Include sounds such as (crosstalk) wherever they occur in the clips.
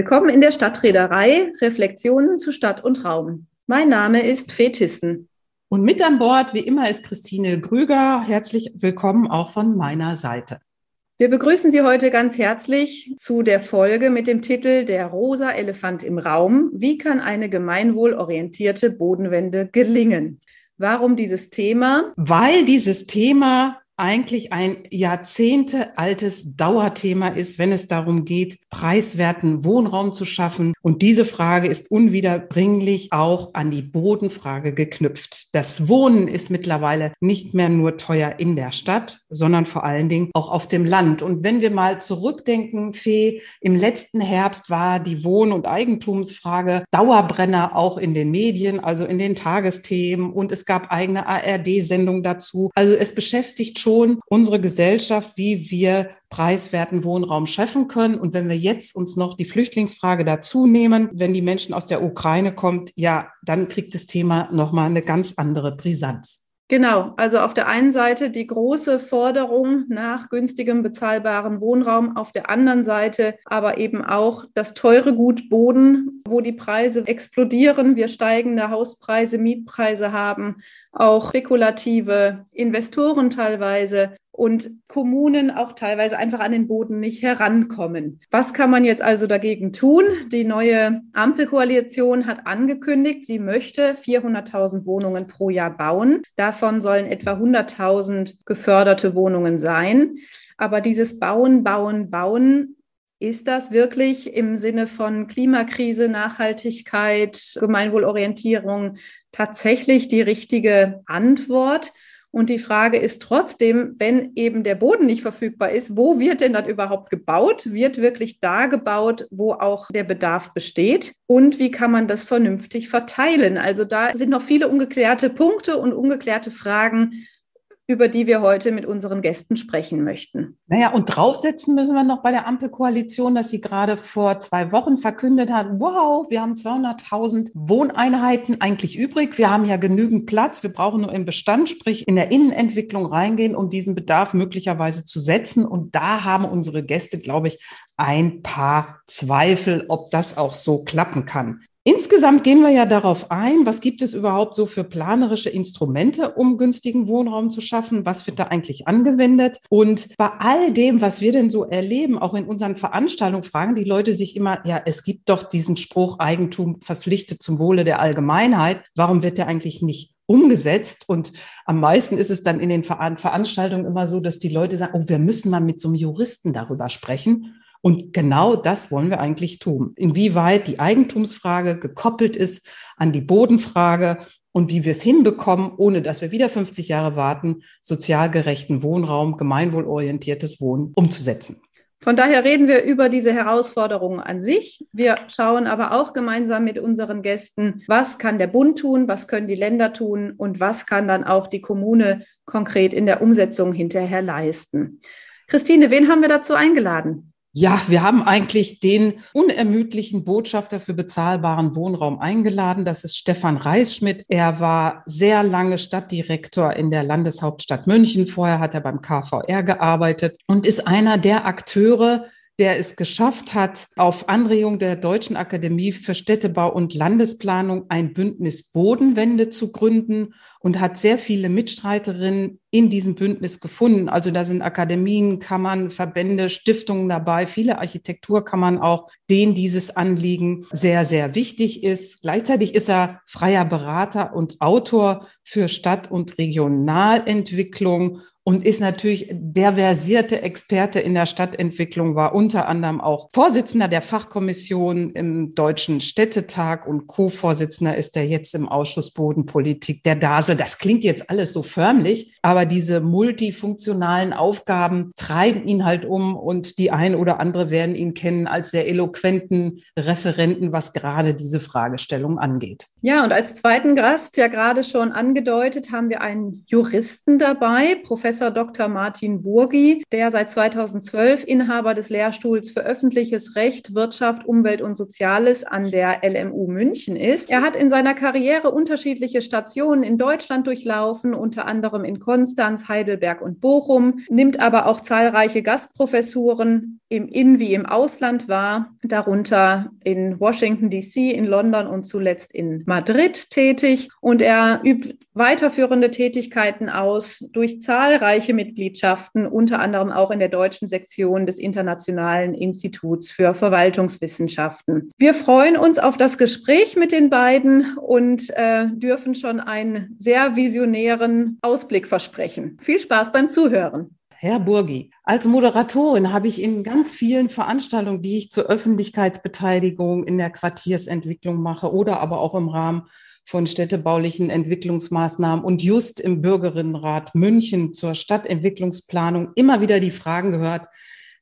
Willkommen in der Stadtreederei Reflexionen zu Stadt und Raum. Mein Name ist Fetissen. Und mit an Bord, wie immer, ist Christine Grüger. Herzlich willkommen auch von meiner Seite. Wir begrüßen Sie heute ganz herzlich zu der Folge mit dem Titel Der rosa Elefant im Raum. Wie kann eine gemeinwohlorientierte Bodenwende gelingen? Warum dieses Thema? Weil dieses Thema eigentlich ein Jahrzehnte altes Dauerthema ist, wenn es darum geht, preiswerten Wohnraum zu schaffen. Und diese Frage ist unwiederbringlich auch an die Bodenfrage geknüpft. Das Wohnen ist mittlerweile nicht mehr nur teuer in der Stadt, sondern vor allen Dingen auch auf dem Land. Und wenn wir mal zurückdenken, Fee, im letzten Herbst war die Wohn- und Eigentumsfrage Dauerbrenner auch in den Medien, also in den Tagesthemen. Und es gab eigene ARD-Sendungen dazu. Also es beschäftigt schon schon unsere Gesellschaft, wie wir preiswerten Wohnraum schaffen können. Und wenn wir jetzt uns noch die Flüchtlingsfrage dazu nehmen, wenn die Menschen aus der Ukraine kommt, ja, dann kriegt das Thema nochmal eine ganz andere Brisanz. Genau, also auf der einen Seite die große Forderung nach günstigem, bezahlbarem Wohnraum, auf der anderen Seite aber eben auch das teure Gut Boden, wo die Preise explodieren, wir steigende Hauspreise, Mietpreise haben, auch spekulative Investoren teilweise und Kommunen auch teilweise einfach an den Boden nicht herankommen. Was kann man jetzt also dagegen tun? Die neue Ampelkoalition hat angekündigt, sie möchte 400.000 Wohnungen pro Jahr bauen. Davon sollen etwa 100.000 geförderte Wohnungen sein. Aber dieses Bauen, Bauen, Bauen ist das wirklich im Sinne von Klimakrise, Nachhaltigkeit, Gemeinwohlorientierung tatsächlich die richtige Antwort? Und die Frage ist trotzdem, wenn eben der Boden nicht verfügbar ist, wo wird denn dann überhaupt gebaut? Wird wirklich da gebaut, wo auch der Bedarf besteht? Und wie kann man das vernünftig verteilen? Also da sind noch viele ungeklärte Punkte und ungeklärte Fragen, über die wir heute mit unseren Gästen sprechen möchten. Naja, und draufsetzen müssen wir noch bei der Ampelkoalition, dass sie gerade vor zwei Wochen verkündet hat, wow, wir haben 200.000 Wohneinheiten eigentlich übrig. Wir haben ja genügend Platz. Wir brauchen nur im Bestand, sprich in der Innenentwicklung reingehen, um diesen Bedarf möglicherweise zu setzen. Und da haben unsere Gäste, glaube ich, ein paar Zweifel, ob das auch so klappen kann. Insgesamt gehen wir ja darauf ein, was gibt es überhaupt so für planerische Instrumente, um günstigen Wohnraum zu schaffen? Was wird da eigentlich angewendet? Und bei all dem, was wir denn so erleben, auch in unseren Veranstaltungen, fragen die Leute sich immer, ja, es gibt doch diesen Spruch, Eigentum verpflichtet zum Wohle der Allgemeinheit. Warum wird der eigentlich nicht umgesetzt. Und am meisten ist es dann in den Veranstaltungen immer so, dass die Leute sagen, oh, wir müssen mal mit so einem Juristen darüber sprechen. Und genau das wollen wir eigentlich tun. Inwieweit die Eigentumsfrage gekoppelt ist an die Bodenfrage und wie wir es hinbekommen, ohne dass wir wieder 50 Jahre warten, sozial gerechten Wohnraum, gemeinwohlorientiertes Wohnen umzusetzen. Von daher reden wir über diese Herausforderungen an sich. Wir schauen aber auch gemeinsam mit unseren Gästen, was kann der Bund tun, was können die Länder tun und was kann dann auch die Kommune konkret in der Umsetzung hinterher leisten. Christine, wen haben wir dazu eingeladen? Ja, wir haben eigentlich den unermüdlichen Botschafter für bezahlbaren Wohnraum eingeladen. Das ist Stefan Reisschmidt. Er war sehr lange Stadtdirektor in der Landeshauptstadt München. Vorher hat er beim KVR gearbeitet und ist einer der Akteure, der es geschafft hat, auf Anregung der Deutschen Akademie für Städtebau und Landesplanung ein Bündnis Bodenwende zu gründen und hat sehr viele Mitstreiterinnen in diesem Bündnis gefunden. Also da sind Akademien, Kammern, Verbände, Stiftungen dabei, viele Architekturkammern auch, denen dieses Anliegen sehr, sehr wichtig ist. Gleichzeitig ist er freier Berater und Autor für Stadt- und Regionalentwicklung und ist natürlich der versierte Experte in der Stadtentwicklung, war unter anderem auch Vorsitzender der Fachkommission im Deutschen Städtetag und Co-Vorsitzender ist er jetzt im Ausschuss Bodenpolitik der DASE. Das klingt jetzt alles so förmlich, aber diese multifunktionalen Aufgaben treiben ihn halt um und die ein oder andere werden ihn kennen als sehr eloquenten Referenten, was gerade diese Fragestellung angeht. Ja, und als zweiten Gast, ja gerade schon angedeutet, haben wir einen Juristen dabei, Professor Dr. Martin Burgi, der seit 2012 Inhaber des Lehrstuhls für öffentliches Recht, Wirtschaft, Umwelt und Soziales an der LMU München ist. Er hat in seiner Karriere unterschiedliche Stationen in Deutschland durchlaufen, unter anderem in Konstanz, Heidelberg und Bochum, nimmt aber auch zahlreiche Gastprofessuren im In- wie im Ausland war, darunter in Washington, DC, in London und zuletzt in Madrid tätig. Und er übt weiterführende Tätigkeiten aus durch zahlreiche Mitgliedschaften, unter anderem auch in der deutschen Sektion des Internationalen Instituts für Verwaltungswissenschaften. Wir freuen uns auf das Gespräch mit den beiden und äh, dürfen schon einen sehr visionären Ausblick versprechen. Viel Spaß beim Zuhören. Herr Burgi, als Moderatorin habe ich in ganz vielen Veranstaltungen, die ich zur Öffentlichkeitsbeteiligung in der Quartiersentwicklung mache oder aber auch im Rahmen von städtebaulichen Entwicklungsmaßnahmen und just im Bürgerinnenrat München zur Stadtentwicklungsplanung immer wieder die Fragen gehört,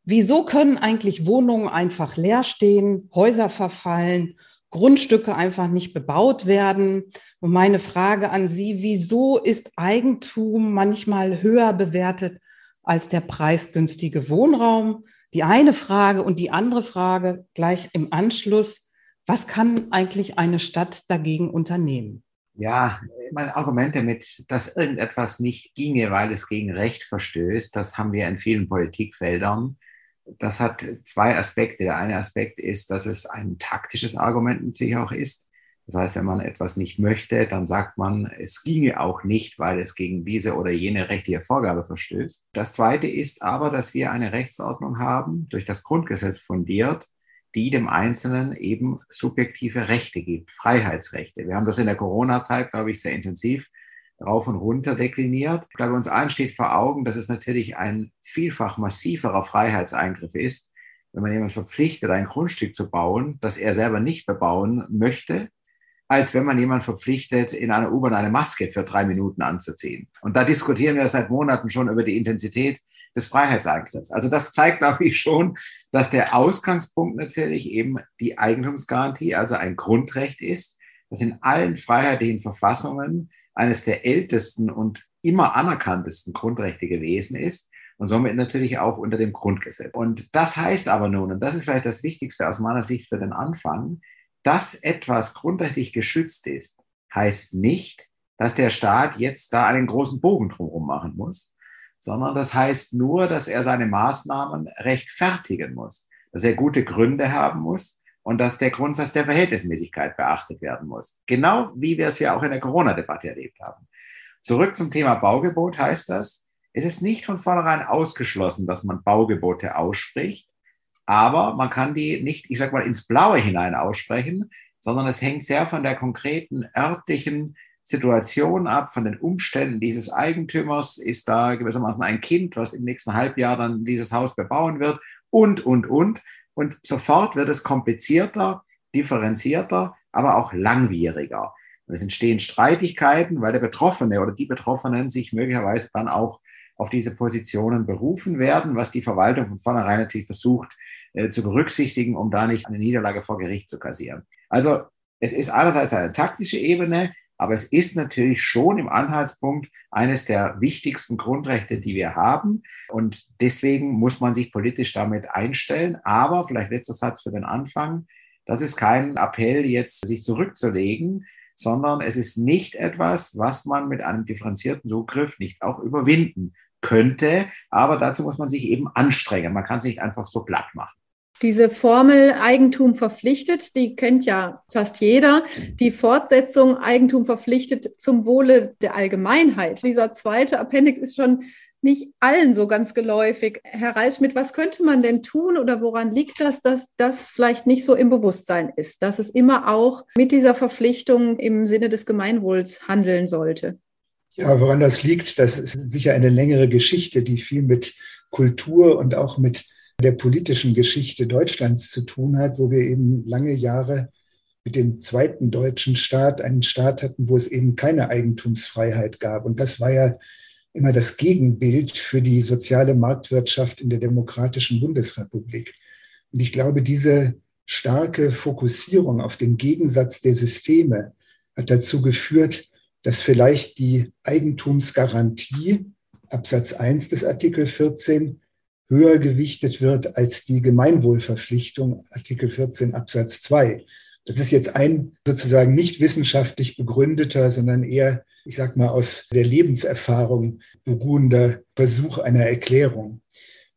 wieso können eigentlich Wohnungen einfach leer stehen, Häuser verfallen, Grundstücke einfach nicht bebaut werden? Und meine Frage an Sie, wieso ist Eigentum manchmal höher bewertet als der preisgünstige Wohnraum. Die eine Frage und die andere Frage gleich im Anschluss. Was kann eigentlich eine Stadt dagegen unternehmen? Ja, mein Argument damit, dass irgendetwas nicht ginge, weil es gegen Recht verstößt, das haben wir in vielen Politikfeldern. Das hat zwei Aspekte. Der eine Aspekt ist, dass es ein taktisches Argument natürlich auch ist. Das heißt, wenn man etwas nicht möchte, dann sagt man, es ginge auch nicht, weil es gegen diese oder jene rechtliche Vorgabe verstößt. Das Zweite ist aber, dass wir eine Rechtsordnung haben, durch das Grundgesetz fundiert, die dem Einzelnen eben subjektive Rechte gibt, Freiheitsrechte. Wir haben das in der Corona-Zeit, glaube ich, sehr intensiv rauf und runter dekliniert. Ich glaube, uns allen steht vor Augen, dass es natürlich ein vielfach massiverer Freiheitseingriff ist, wenn man jemanden verpflichtet, ein Grundstück zu bauen, das er selber nicht bebauen möchte, als wenn man jemanden verpflichtet, in einer U-Bahn eine Maske für drei Minuten anzuziehen. Und da diskutieren wir seit Monaten schon über die Intensität des Freiheitseingriffs. Also das zeigt, glaube ich, schon, dass der Ausgangspunkt natürlich eben die Eigentumsgarantie, also ein Grundrecht ist, das in allen freiheitlichen Verfassungen eines der ältesten und immer anerkanntesten Grundrechte gewesen ist und somit natürlich auch unter dem Grundgesetz. Und das heißt aber nun, und das ist vielleicht das Wichtigste aus meiner Sicht für den Anfang, dass etwas grundrechtlich geschützt ist, heißt nicht, dass der Staat jetzt da einen großen Bogen drumherum machen muss, sondern das heißt nur, dass er seine Maßnahmen rechtfertigen muss, dass er gute Gründe haben muss und dass der Grundsatz der Verhältnismäßigkeit beachtet werden muss. Genau wie wir es ja auch in der Corona-Debatte erlebt haben. Zurück zum Thema Baugebot heißt das, es ist nicht von vornherein ausgeschlossen, dass man Baugebote ausspricht, aber man kann die nicht, ich sag mal, ins Blaue hinein aussprechen, sondern es hängt sehr von der konkreten örtlichen Situation ab, von den Umständen dieses Eigentümers. Ist da gewissermaßen ein Kind, was im nächsten Halbjahr dann dieses Haus bebauen wird und, und, und. Und sofort wird es komplizierter, differenzierter, aber auch langwieriger. Und es entstehen Streitigkeiten, weil der Betroffene oder die Betroffenen sich möglicherweise dann auch auf diese Positionen berufen werden, was die Verwaltung von vornherein natürlich versucht äh, zu berücksichtigen, um da nicht eine Niederlage vor Gericht zu kassieren. Also es ist einerseits eine taktische Ebene, aber es ist natürlich schon im Anhaltspunkt eines der wichtigsten Grundrechte, die wir haben. Und deswegen muss man sich politisch damit einstellen. Aber vielleicht letzter Satz für den Anfang. Das ist kein Appell, jetzt sich zurückzulegen, sondern es ist nicht etwas, was man mit einem differenzierten Zugriff nicht auch überwinden könnte. Aber dazu muss man sich eben anstrengen. Man kann es nicht einfach so glatt machen. Diese Formel Eigentum verpflichtet, die kennt ja fast jeder. Die Fortsetzung Eigentum verpflichtet zum Wohle der Allgemeinheit. Dieser zweite Appendix ist schon nicht allen so ganz geläufig. Herr Reisschmidt, was könnte man denn tun oder woran liegt das, dass das vielleicht nicht so im Bewusstsein ist, dass es immer auch mit dieser Verpflichtung im Sinne des Gemeinwohls handeln sollte? Ja, woran das liegt, das ist sicher eine längere Geschichte, die viel mit Kultur und auch mit der politischen Geschichte Deutschlands zu tun hat, wo wir eben lange Jahre mit dem zweiten deutschen Staat einen Staat hatten, wo es eben keine Eigentumsfreiheit gab. Und das war ja immer das Gegenbild für die soziale Marktwirtschaft in der demokratischen Bundesrepublik. Und ich glaube, diese starke Fokussierung auf den Gegensatz der Systeme hat dazu geführt, dass vielleicht die Eigentumsgarantie, Absatz 1 des Artikel 14, höher gewichtet wird als die Gemeinwohlverpflichtung, Artikel 14 Absatz 2. Das ist jetzt ein sozusagen nicht wissenschaftlich begründeter, sondern eher, ich sag mal, aus der Lebenserfahrung beruhender Versuch einer Erklärung.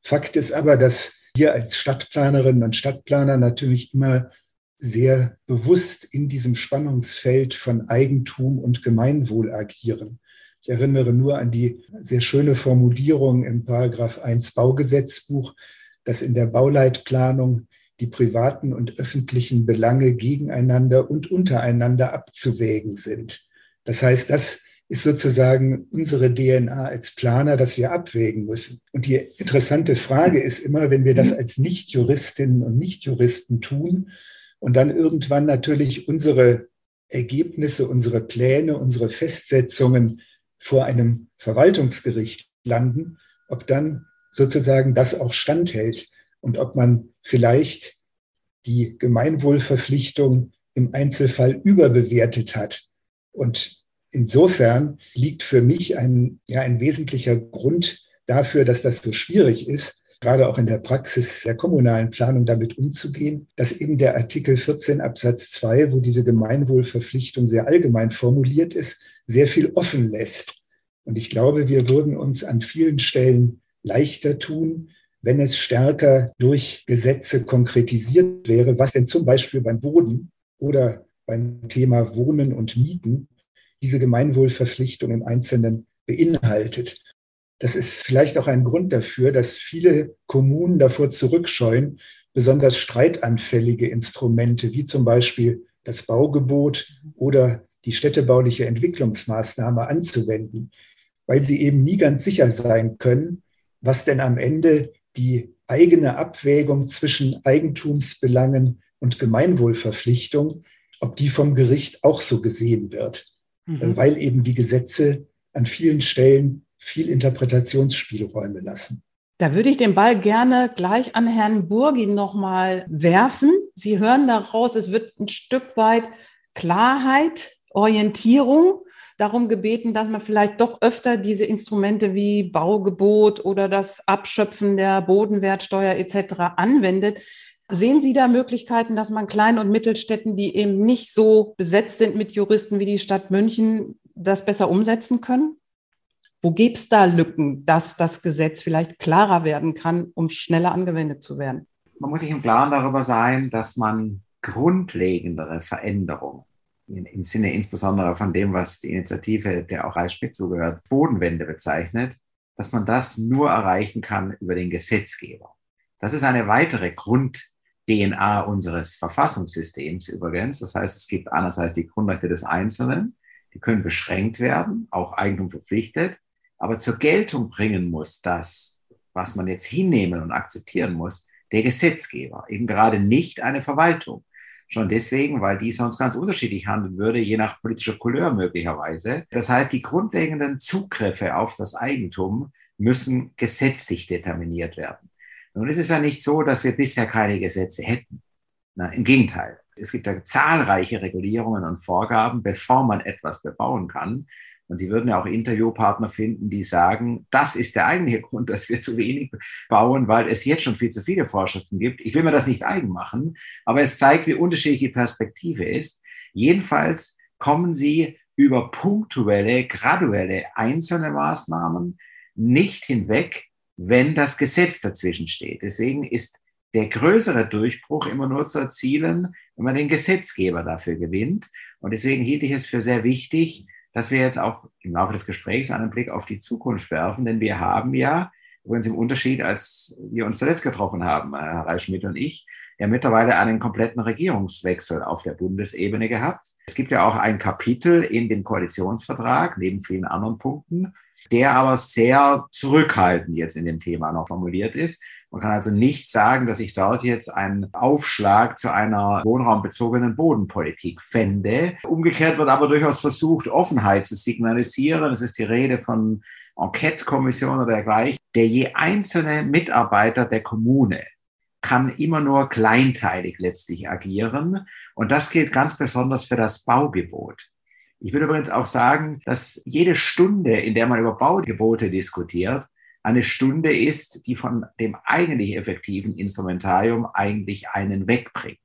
Fakt ist aber, dass wir als Stadtplanerinnen und Stadtplaner natürlich immer sehr bewusst in diesem Spannungsfeld von Eigentum und Gemeinwohl agieren. Ich erinnere nur an die sehr schöne Formulierung im Paragraph 1 Baugesetzbuch, dass in der Bauleitplanung die privaten und öffentlichen Belange gegeneinander und untereinander abzuwägen sind. Das heißt, das ist sozusagen unsere DNA als Planer, dass wir abwägen müssen. Und die interessante Frage ist immer, wenn wir das als Nichtjuristinnen und Nichtjuristen tun und dann irgendwann natürlich unsere Ergebnisse, unsere Pläne, unsere Festsetzungen vor einem Verwaltungsgericht landen, ob dann sozusagen das auch standhält und ob man vielleicht die Gemeinwohlverpflichtung im Einzelfall überbewertet hat. Und insofern liegt für mich ein, ja, ein wesentlicher Grund dafür, dass das so schwierig ist, gerade auch in der Praxis der kommunalen Planung damit umzugehen, dass eben der Artikel 14 Absatz 2, wo diese Gemeinwohlverpflichtung sehr allgemein formuliert ist, sehr viel offen lässt. Und ich glaube, wir würden uns an vielen Stellen leichter tun, wenn es stärker durch Gesetze konkretisiert wäre, was denn zum Beispiel beim Boden oder beim Thema Wohnen und Mieten diese Gemeinwohlverpflichtung im Einzelnen beinhaltet. Das ist vielleicht auch ein Grund dafür, dass viele Kommunen davor zurückscheuen, besonders streitanfällige Instrumente wie zum Beispiel das Baugebot oder die städtebauliche Entwicklungsmaßnahme anzuwenden, weil sie eben nie ganz sicher sein können, was denn am Ende die eigene Abwägung zwischen Eigentumsbelangen und Gemeinwohlverpflichtung, ob die vom Gericht auch so gesehen wird, mhm. weil eben die Gesetze an vielen Stellen viel Interpretationsspielräume lassen. Da würde ich den Ball gerne gleich an Herrn Burgi nochmal werfen. Sie hören daraus, es wird ein Stück weit Klarheit, Orientierung darum gebeten, dass man vielleicht doch öfter diese Instrumente wie Baugebot oder das Abschöpfen der Bodenwertsteuer etc. anwendet. Sehen Sie da Möglichkeiten, dass man Klein- und Mittelstädten, die eben nicht so besetzt sind mit Juristen wie die Stadt München, das besser umsetzen können? Wo gibt es da Lücken, dass das Gesetz vielleicht klarer werden kann, um schneller angewendet zu werden? Man muss sich im Klaren darüber sein, dass man grundlegendere Veränderungen im Sinne insbesondere von dem, was die Initiative, der auch Reis Schmidt zugehört, Bodenwende bezeichnet, dass man das nur erreichen kann über den Gesetzgeber. Das ist eine weitere Grund-DNA unseres Verfassungssystems übrigens. Das heißt, es gibt einerseits die Grundrechte des Einzelnen, die können beschränkt werden, auch Eigentum verpflichtet, aber zur Geltung bringen muss das, was man jetzt hinnehmen und akzeptieren muss, der Gesetzgeber, eben gerade nicht eine Verwaltung. Schon deswegen, weil die sonst ganz unterschiedlich handeln würde, je nach politischer Couleur möglicherweise. Das heißt, die grundlegenden Zugriffe auf das Eigentum müssen gesetzlich determiniert werden. Nun ist es ja nicht so, dass wir bisher keine Gesetze hätten. Na, Im Gegenteil. Es gibt ja zahlreiche Regulierungen und Vorgaben, bevor man etwas bebauen kann. Und Sie würden ja auch Interviewpartner finden, die sagen, das ist der eigentliche Grund, dass wir zu wenig bauen, weil es jetzt schon viel zu viele Vorschriften gibt. Ich will mir das nicht eigen machen, aber es zeigt, wie unterschiedlich die Perspektive ist. Jedenfalls kommen Sie über punktuelle, graduelle, einzelne Maßnahmen nicht hinweg, wenn das Gesetz dazwischen steht. Deswegen ist der größere Durchbruch immer nur zu erzielen, wenn man den Gesetzgeber dafür gewinnt. Und deswegen hielt ich es für sehr wichtig, dass wir jetzt auch im Laufe des Gesprächs einen Blick auf die Zukunft werfen, denn wir haben ja, übrigens im Unterschied, als wir uns zuletzt getroffen haben, äh, Herr Reich-Schmidt und ich, ja mittlerweile einen kompletten Regierungswechsel auf der Bundesebene gehabt. Es gibt ja auch ein Kapitel in dem Koalitionsvertrag, neben vielen anderen Punkten, der aber sehr zurückhaltend jetzt in dem Thema noch formuliert ist. Man kann also nicht sagen, dass ich dort jetzt einen Aufschlag zu einer wohnraumbezogenen Bodenpolitik fände. Umgekehrt wird aber durchaus versucht, Offenheit zu signalisieren. Es ist die Rede von Enquete-Kommission oder dergleichen. Der je einzelne Mitarbeiter der Kommune kann immer nur kleinteilig letztlich agieren. Und das gilt ganz besonders für das Baugebot. Ich würde übrigens auch sagen, dass jede Stunde, in der man über Baugebote diskutiert, eine Stunde ist, die von dem eigentlich effektiven Instrumentarium eigentlich einen wegbringt.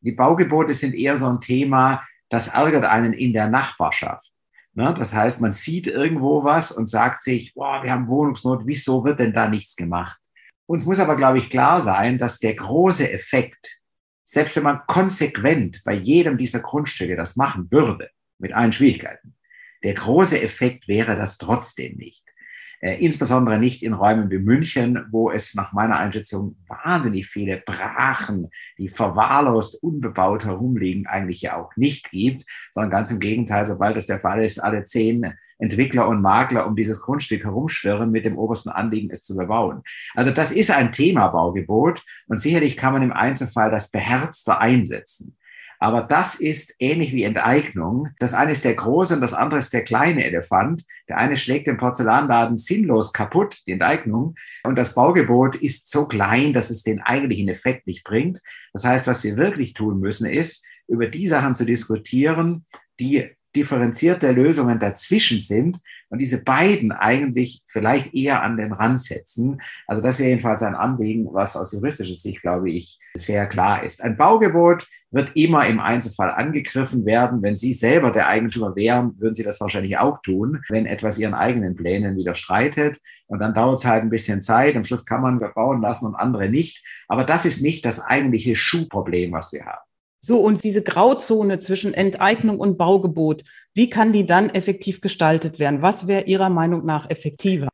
Die Baugebote sind eher so ein Thema, das ärgert einen in der Nachbarschaft. Ne? Das heißt, man sieht irgendwo was und sagt sich, boah, wir haben Wohnungsnot, wieso wird denn da nichts gemacht? Uns muss aber, glaube ich, klar sein, dass der große Effekt, selbst wenn man konsequent bei jedem dieser Grundstücke das machen würde, mit allen Schwierigkeiten, der große Effekt wäre das trotzdem nicht. Äh, insbesondere nicht in Räumen wie München, wo es nach meiner Einschätzung wahnsinnig viele Brachen, die verwahrlost unbebaut herumliegen, eigentlich ja auch nicht gibt, sondern ganz im Gegenteil, sobald das der Fall ist, alle zehn Entwickler und Makler um dieses Grundstück herumschwirren mit dem obersten Anliegen, es zu bebauen. Also das ist ein Thema Baugebot und sicherlich kann man im Einzelfall das beherzter einsetzen. Aber das ist ähnlich wie Enteignung. Das eine ist der große und das andere ist der kleine Elefant. Der eine schlägt den Porzellanladen sinnlos kaputt, die Enteignung. Und das Baugebot ist so klein, dass es den eigentlichen Effekt nicht bringt. Das heißt, was wir wirklich tun müssen, ist, über die Sachen zu diskutieren, die differenzierte Lösungen dazwischen sind und diese beiden eigentlich vielleicht eher an den Rand setzen. Also das wäre jedenfalls ein Anliegen, was aus juristischer Sicht, glaube ich, sehr klar ist. Ein Baugebot wird immer im Einzelfall angegriffen werden. Wenn Sie selber der Eigentümer wären, würden Sie das wahrscheinlich auch tun, wenn etwas Ihren eigenen Plänen widerstreitet. Und dann dauert es halt ein bisschen Zeit. Am Schluss kann man bauen lassen und andere nicht. Aber das ist nicht das eigentliche Schuhproblem, was wir haben. So, und diese Grauzone zwischen Enteignung und Baugebot, wie kann die dann effektiv gestaltet werden? Was wäre Ihrer Meinung nach effektiver?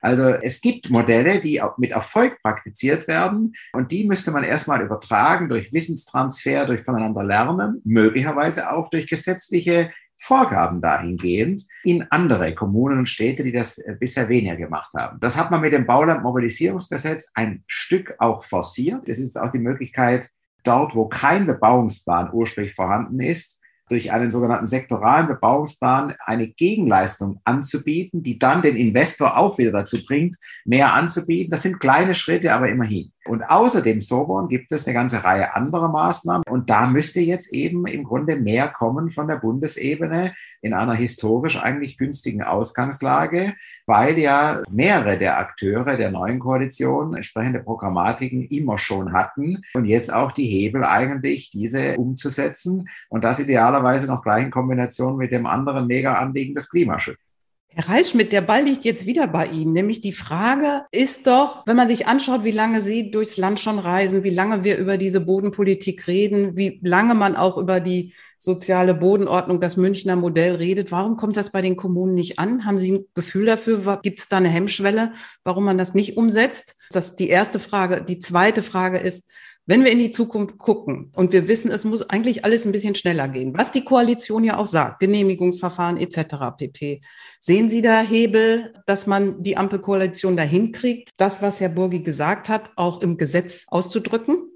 Also es gibt Modelle, die mit Erfolg praktiziert werden und die müsste man erstmal übertragen durch Wissenstransfer, durch voneinander lernen, möglicherweise auch durch gesetzliche Vorgaben dahingehend in andere Kommunen und Städte, die das äh, bisher weniger gemacht haben. Das hat man mit dem Baulandmobilisierungsgesetz ein Stück auch forciert. Es ist auch die Möglichkeit, dort, wo kein Bebauungsplan ursprünglich vorhanden ist, durch einen sogenannten sektoralen Bebauungsplan eine Gegenleistung anzubieten, die dann den Investor auch wieder dazu bringt, mehr anzubieten. Das sind kleine Schritte, aber immerhin. Und außerdem Sobon gibt es eine ganze Reihe anderer Maßnahmen. Und da müsste jetzt eben im Grunde mehr kommen von der Bundesebene in einer historisch eigentlich günstigen Ausgangslage, weil ja mehrere der Akteure der neuen Koalition entsprechende Programmatiken immer schon hatten und jetzt auch die Hebel eigentlich, diese umzusetzen und das idealerweise noch gleich in Kombination mit dem anderen Mega-Anliegen des Klimaschutzes. Herr Reisschmidt, der Ball liegt jetzt wieder bei Ihnen. Nämlich die Frage ist doch, wenn man sich anschaut, wie lange Sie durchs Land schon reisen, wie lange wir über diese Bodenpolitik reden, wie lange man auch über die soziale Bodenordnung, das Münchner Modell redet, warum kommt das bei den Kommunen nicht an? Haben Sie ein Gefühl dafür? Gibt es da eine Hemmschwelle, warum man das nicht umsetzt? Das ist die erste Frage. Die zweite Frage ist, wenn wir in die Zukunft gucken und wir wissen, es muss eigentlich alles ein bisschen schneller gehen, was die Koalition ja auch sagt, Genehmigungsverfahren etc. pp. Sehen Sie da Hebel, dass man die Ampelkoalition dahin kriegt, das, was Herr Burgi gesagt hat, auch im Gesetz auszudrücken?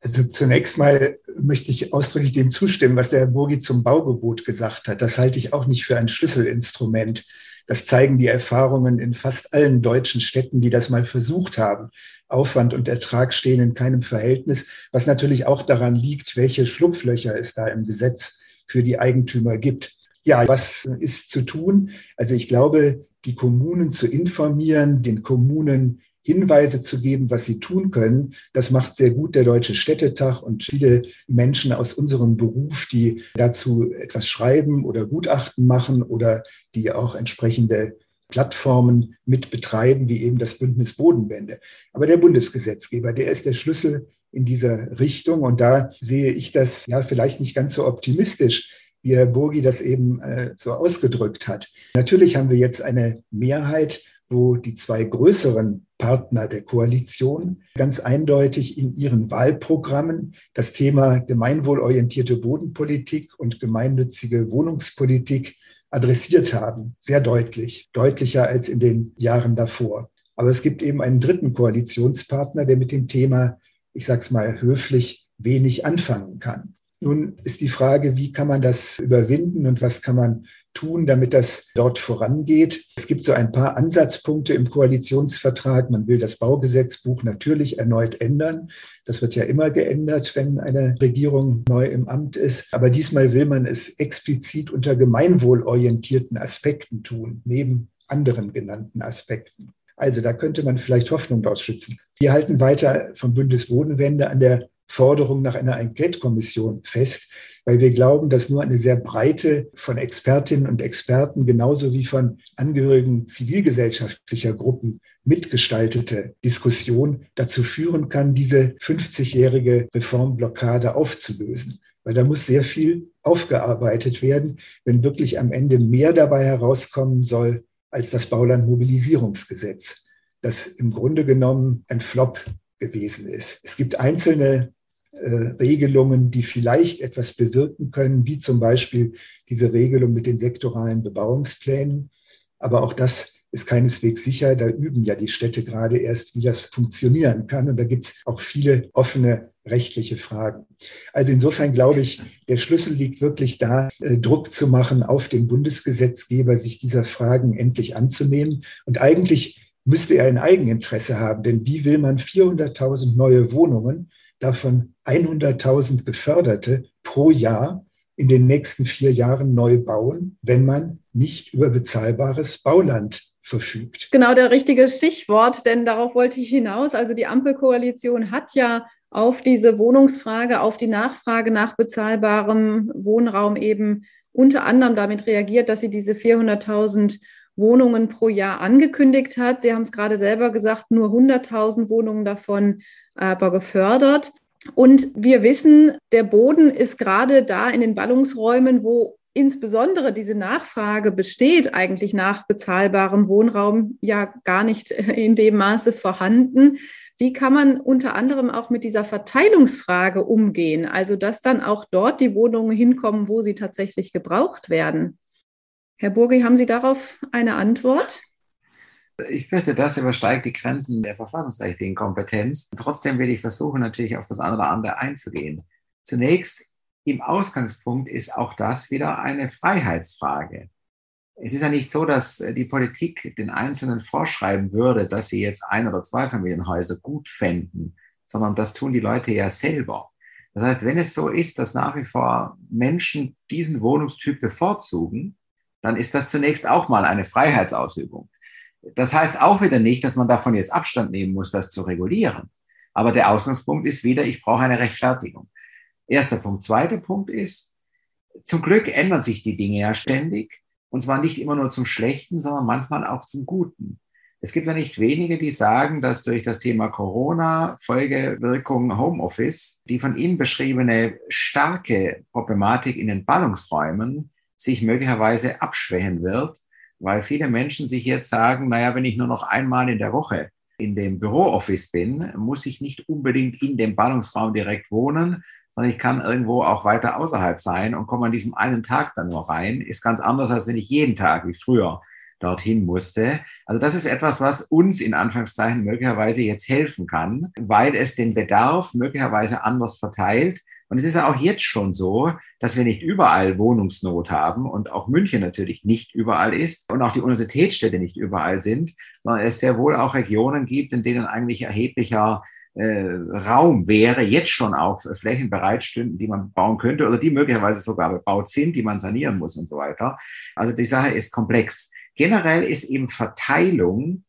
Also zunächst mal möchte ich ausdrücklich dem zustimmen, was der Herr Burgi zum Baugebot gesagt hat. Das halte ich auch nicht für ein Schlüsselinstrument. Das zeigen die Erfahrungen in fast allen deutschen Städten, die das mal versucht haben. Aufwand und Ertrag stehen in keinem Verhältnis, was natürlich auch daran liegt, welche Schlupflöcher es da im Gesetz für die Eigentümer gibt. Ja, was ist zu tun? Also ich glaube, die Kommunen zu informieren, den Kommunen Hinweise zu geben, was sie tun können. Das macht sehr gut der Deutsche Städtetag und viele Menschen aus unserem Beruf, die dazu etwas schreiben oder Gutachten machen oder die auch entsprechende Plattformen mit betreiben, wie eben das Bündnis Bodenwende. Aber der Bundesgesetzgeber, der ist der Schlüssel in dieser Richtung. Und da sehe ich das ja vielleicht nicht ganz so optimistisch, wie Herr Burgi das eben äh, so ausgedrückt hat. Natürlich haben wir jetzt eine Mehrheit, wo die zwei größeren Partner der Koalition ganz eindeutig in ihren Wahlprogrammen das Thema gemeinwohlorientierte Bodenpolitik und gemeinnützige Wohnungspolitik adressiert haben, sehr deutlich, deutlicher als in den Jahren davor. Aber es gibt eben einen dritten Koalitionspartner, der mit dem Thema, ich sage es mal höflich, wenig anfangen kann. Nun ist die Frage, wie kann man das überwinden und was kann man tun, damit das dort vorangeht. Es gibt so ein paar Ansatzpunkte im Koalitionsvertrag. Man will das Baugesetzbuch natürlich erneut ändern. Das wird ja immer geändert, wenn eine Regierung neu im Amt ist. Aber diesmal will man es explizit unter gemeinwohlorientierten Aspekten tun, neben anderen genannten Aspekten. Also da könnte man vielleicht Hoffnung draus schützen. Wir halten weiter vom Bündnis Bodenwende an der Forderung nach einer Enquete-Kommission fest, weil wir glauben, dass nur eine sehr breite von Expertinnen und Experten genauso wie von Angehörigen zivilgesellschaftlicher Gruppen mitgestaltete Diskussion dazu führen kann, diese 50-jährige Reformblockade aufzulösen. Weil da muss sehr viel aufgearbeitet werden, wenn wirklich am Ende mehr dabei herauskommen soll als das Baulandmobilisierungsgesetz, das im Grunde genommen ein Flop gewesen ist. Es gibt einzelne Regelungen, die vielleicht etwas bewirken können, wie zum Beispiel diese Regelung mit den sektoralen Bebauungsplänen. Aber auch das ist keineswegs sicher. Da üben ja die Städte gerade erst, wie das funktionieren kann. Und da gibt es auch viele offene rechtliche Fragen. Also insofern glaube ich, der Schlüssel liegt wirklich da, äh, Druck zu machen auf den Bundesgesetzgeber, sich dieser Fragen endlich anzunehmen. Und eigentlich müsste er ein Eigeninteresse haben, denn wie will man 400.000 neue Wohnungen, davon 100.000 geförderte pro Jahr in den nächsten vier Jahren neu bauen, wenn man nicht über bezahlbares Bauland verfügt. Genau der richtige Stichwort, denn darauf wollte ich hinaus. Also die Ampelkoalition hat ja auf diese Wohnungsfrage, auf die Nachfrage nach bezahlbarem Wohnraum eben unter anderem damit reagiert, dass sie diese 400.000 Wohnungen pro Jahr angekündigt hat. Sie haben es gerade selber gesagt, nur 100.000 Wohnungen davon aber gefördert. Und wir wissen, der Boden ist gerade da in den Ballungsräumen, wo insbesondere diese Nachfrage besteht eigentlich nach bezahlbarem Wohnraum ja gar nicht (laughs) in dem Maße vorhanden. Wie kann man unter anderem auch mit dieser Verteilungsfrage umgehen? Also, dass dann auch dort die Wohnungen hinkommen, wo sie tatsächlich gebraucht werden. Herr Burgi, haben Sie darauf eine Antwort? Ich fürchte, das übersteigt die Grenzen der verfassungsrechtlichen Kompetenz. Trotzdem will ich versuchen, natürlich auf das eine oder andere einzugehen. Zunächst, im Ausgangspunkt ist auch das wieder eine Freiheitsfrage. Es ist ja nicht so, dass die Politik den Einzelnen vorschreiben würde, dass sie jetzt ein- oder zwei Familienhäuser gut fänden, sondern das tun die Leute ja selber. Das heißt, wenn es so ist, dass nach wie vor Menschen diesen Wohnungstyp bevorzugen, dann ist das zunächst auch mal eine Freiheitsausübung. Das heißt auch wieder nicht, dass man davon jetzt Abstand nehmen muss, das zu regulieren. Aber der Ausgangspunkt ist wieder, ich brauche eine Rechtfertigung. Erster Punkt. Zweiter Punkt ist, zum Glück ändern sich die Dinge ja ständig. Und zwar nicht immer nur zum Schlechten, sondern manchmal auch zum Guten. Es gibt ja nicht wenige, die sagen, dass durch das Thema Corona, Folgewirkungen Homeoffice, die von Ihnen beschriebene starke Problematik in den Ballungsräumen sich möglicherweise abschwächen wird, weil viele Menschen sich jetzt sagen, naja, wenn ich nur noch einmal in der Woche in dem Bürooffice bin, muss ich nicht unbedingt in dem Ballungsraum direkt wohnen, sondern ich kann irgendwo auch weiter außerhalb sein und komme an diesem einen Tag dann nur rein. Ist ganz anders, als wenn ich jeden Tag wie früher dorthin musste. Also das ist etwas, was uns in Anführungszeichen möglicherweise jetzt helfen kann, weil es den Bedarf möglicherweise anders verteilt und es ist ja auch jetzt schon so, dass wir nicht überall Wohnungsnot haben und auch München natürlich nicht überall ist und auch die Universitätsstädte nicht überall sind, sondern es sehr wohl auch Regionen gibt, in denen eigentlich erheblicher äh, Raum wäre, jetzt schon auch Flächen bereitstünden, die man bauen könnte oder die möglicherweise sogar bebaut sind, die man sanieren muss und so weiter. Also die Sache ist komplex. Generell ist eben Verteilung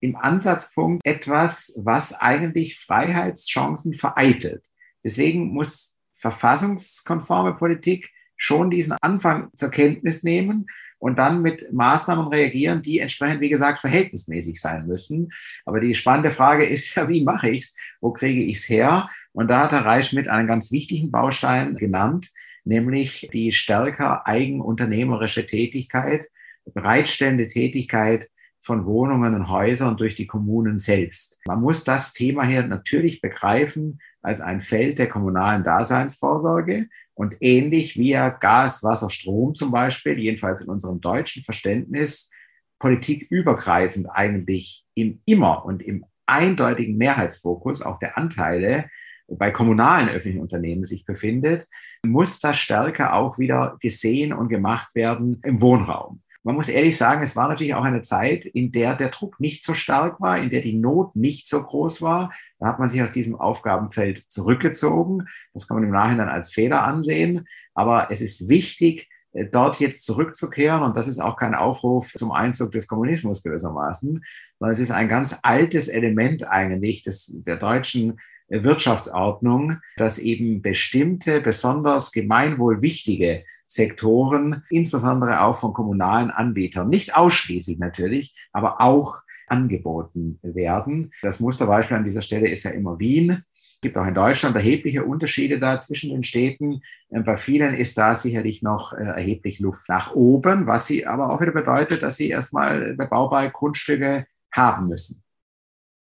im Ansatzpunkt etwas, was eigentlich Freiheitschancen vereitelt. Deswegen muss verfassungskonforme Politik schon diesen Anfang zur Kenntnis nehmen und dann mit Maßnahmen reagieren, die entsprechend, wie gesagt, verhältnismäßig sein müssen. Aber die spannende Frage ist ja, wie mache ich es? Wo kriege ich es her? Und da hat Herr Reichschmidt einen ganz wichtigen Baustein genannt, nämlich die stärker eigenunternehmerische Tätigkeit, bereitstellende Tätigkeit von Wohnungen und Häusern durch die Kommunen selbst. Man muss das Thema hier natürlich begreifen als ein Feld der kommunalen Daseinsvorsorge und ähnlich wie ja Gas, Wasser, Strom zum Beispiel, jedenfalls in unserem deutschen Verständnis, politikübergreifend eigentlich im immer und im eindeutigen Mehrheitsfokus auch der Anteile bei kommunalen öffentlichen Unternehmen sich befindet, muss das stärker auch wieder gesehen und gemacht werden im Wohnraum. Man muss ehrlich sagen, es war natürlich auch eine Zeit, in der der Druck nicht so stark war, in der die Not nicht so groß war. Da hat man sich aus diesem Aufgabenfeld zurückgezogen. Das kann man im Nachhinein als Fehler ansehen. Aber es ist wichtig, äh, dort jetzt zurückzukehren. Und das ist auch kein Aufruf zum Einzug des Kommunismus gewissermaßen, sondern es ist ein ganz altes Element eigentlich des, der deutschen Wirtschaftsordnung, dass eben bestimmte, besonders gemeinwohlwichtige Sektoren, insbesondere auch von kommunalen Anbietern, nicht ausschließlich natürlich, aber auch angeboten werden. Das Musterbeispiel an dieser Stelle ist ja immer Wien. Es gibt auch in Deutschland erhebliche Unterschiede da zwischen den Städten. Ähm, bei vielen ist da sicherlich noch äh, erheblich Luft nach oben, was sie aber auch wieder bedeutet, dass sie erstmal bebaubare Grundstücke haben müssen.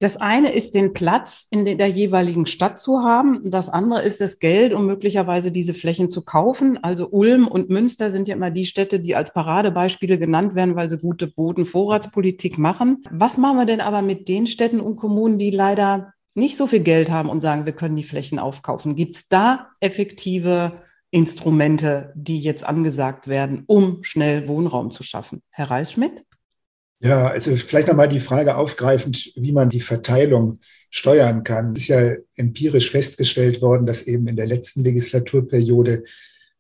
Das eine ist den Platz in der jeweiligen Stadt zu haben. Das andere ist das Geld, um möglicherweise diese Flächen zu kaufen. Also Ulm und Münster sind ja immer die Städte, die als Paradebeispiele genannt werden, weil sie gute Bodenvorratspolitik machen. Was machen wir denn aber mit den Städten und Kommunen, die leider nicht so viel Geld haben und sagen, wir können die Flächen aufkaufen? Gibt es da effektive Instrumente, die jetzt angesagt werden, um schnell Wohnraum zu schaffen? Herr Reisschmidt? Ja, also vielleicht nochmal die Frage aufgreifend, wie man die Verteilung steuern kann. Es ist ja empirisch festgestellt worden, dass eben in der letzten Legislaturperiode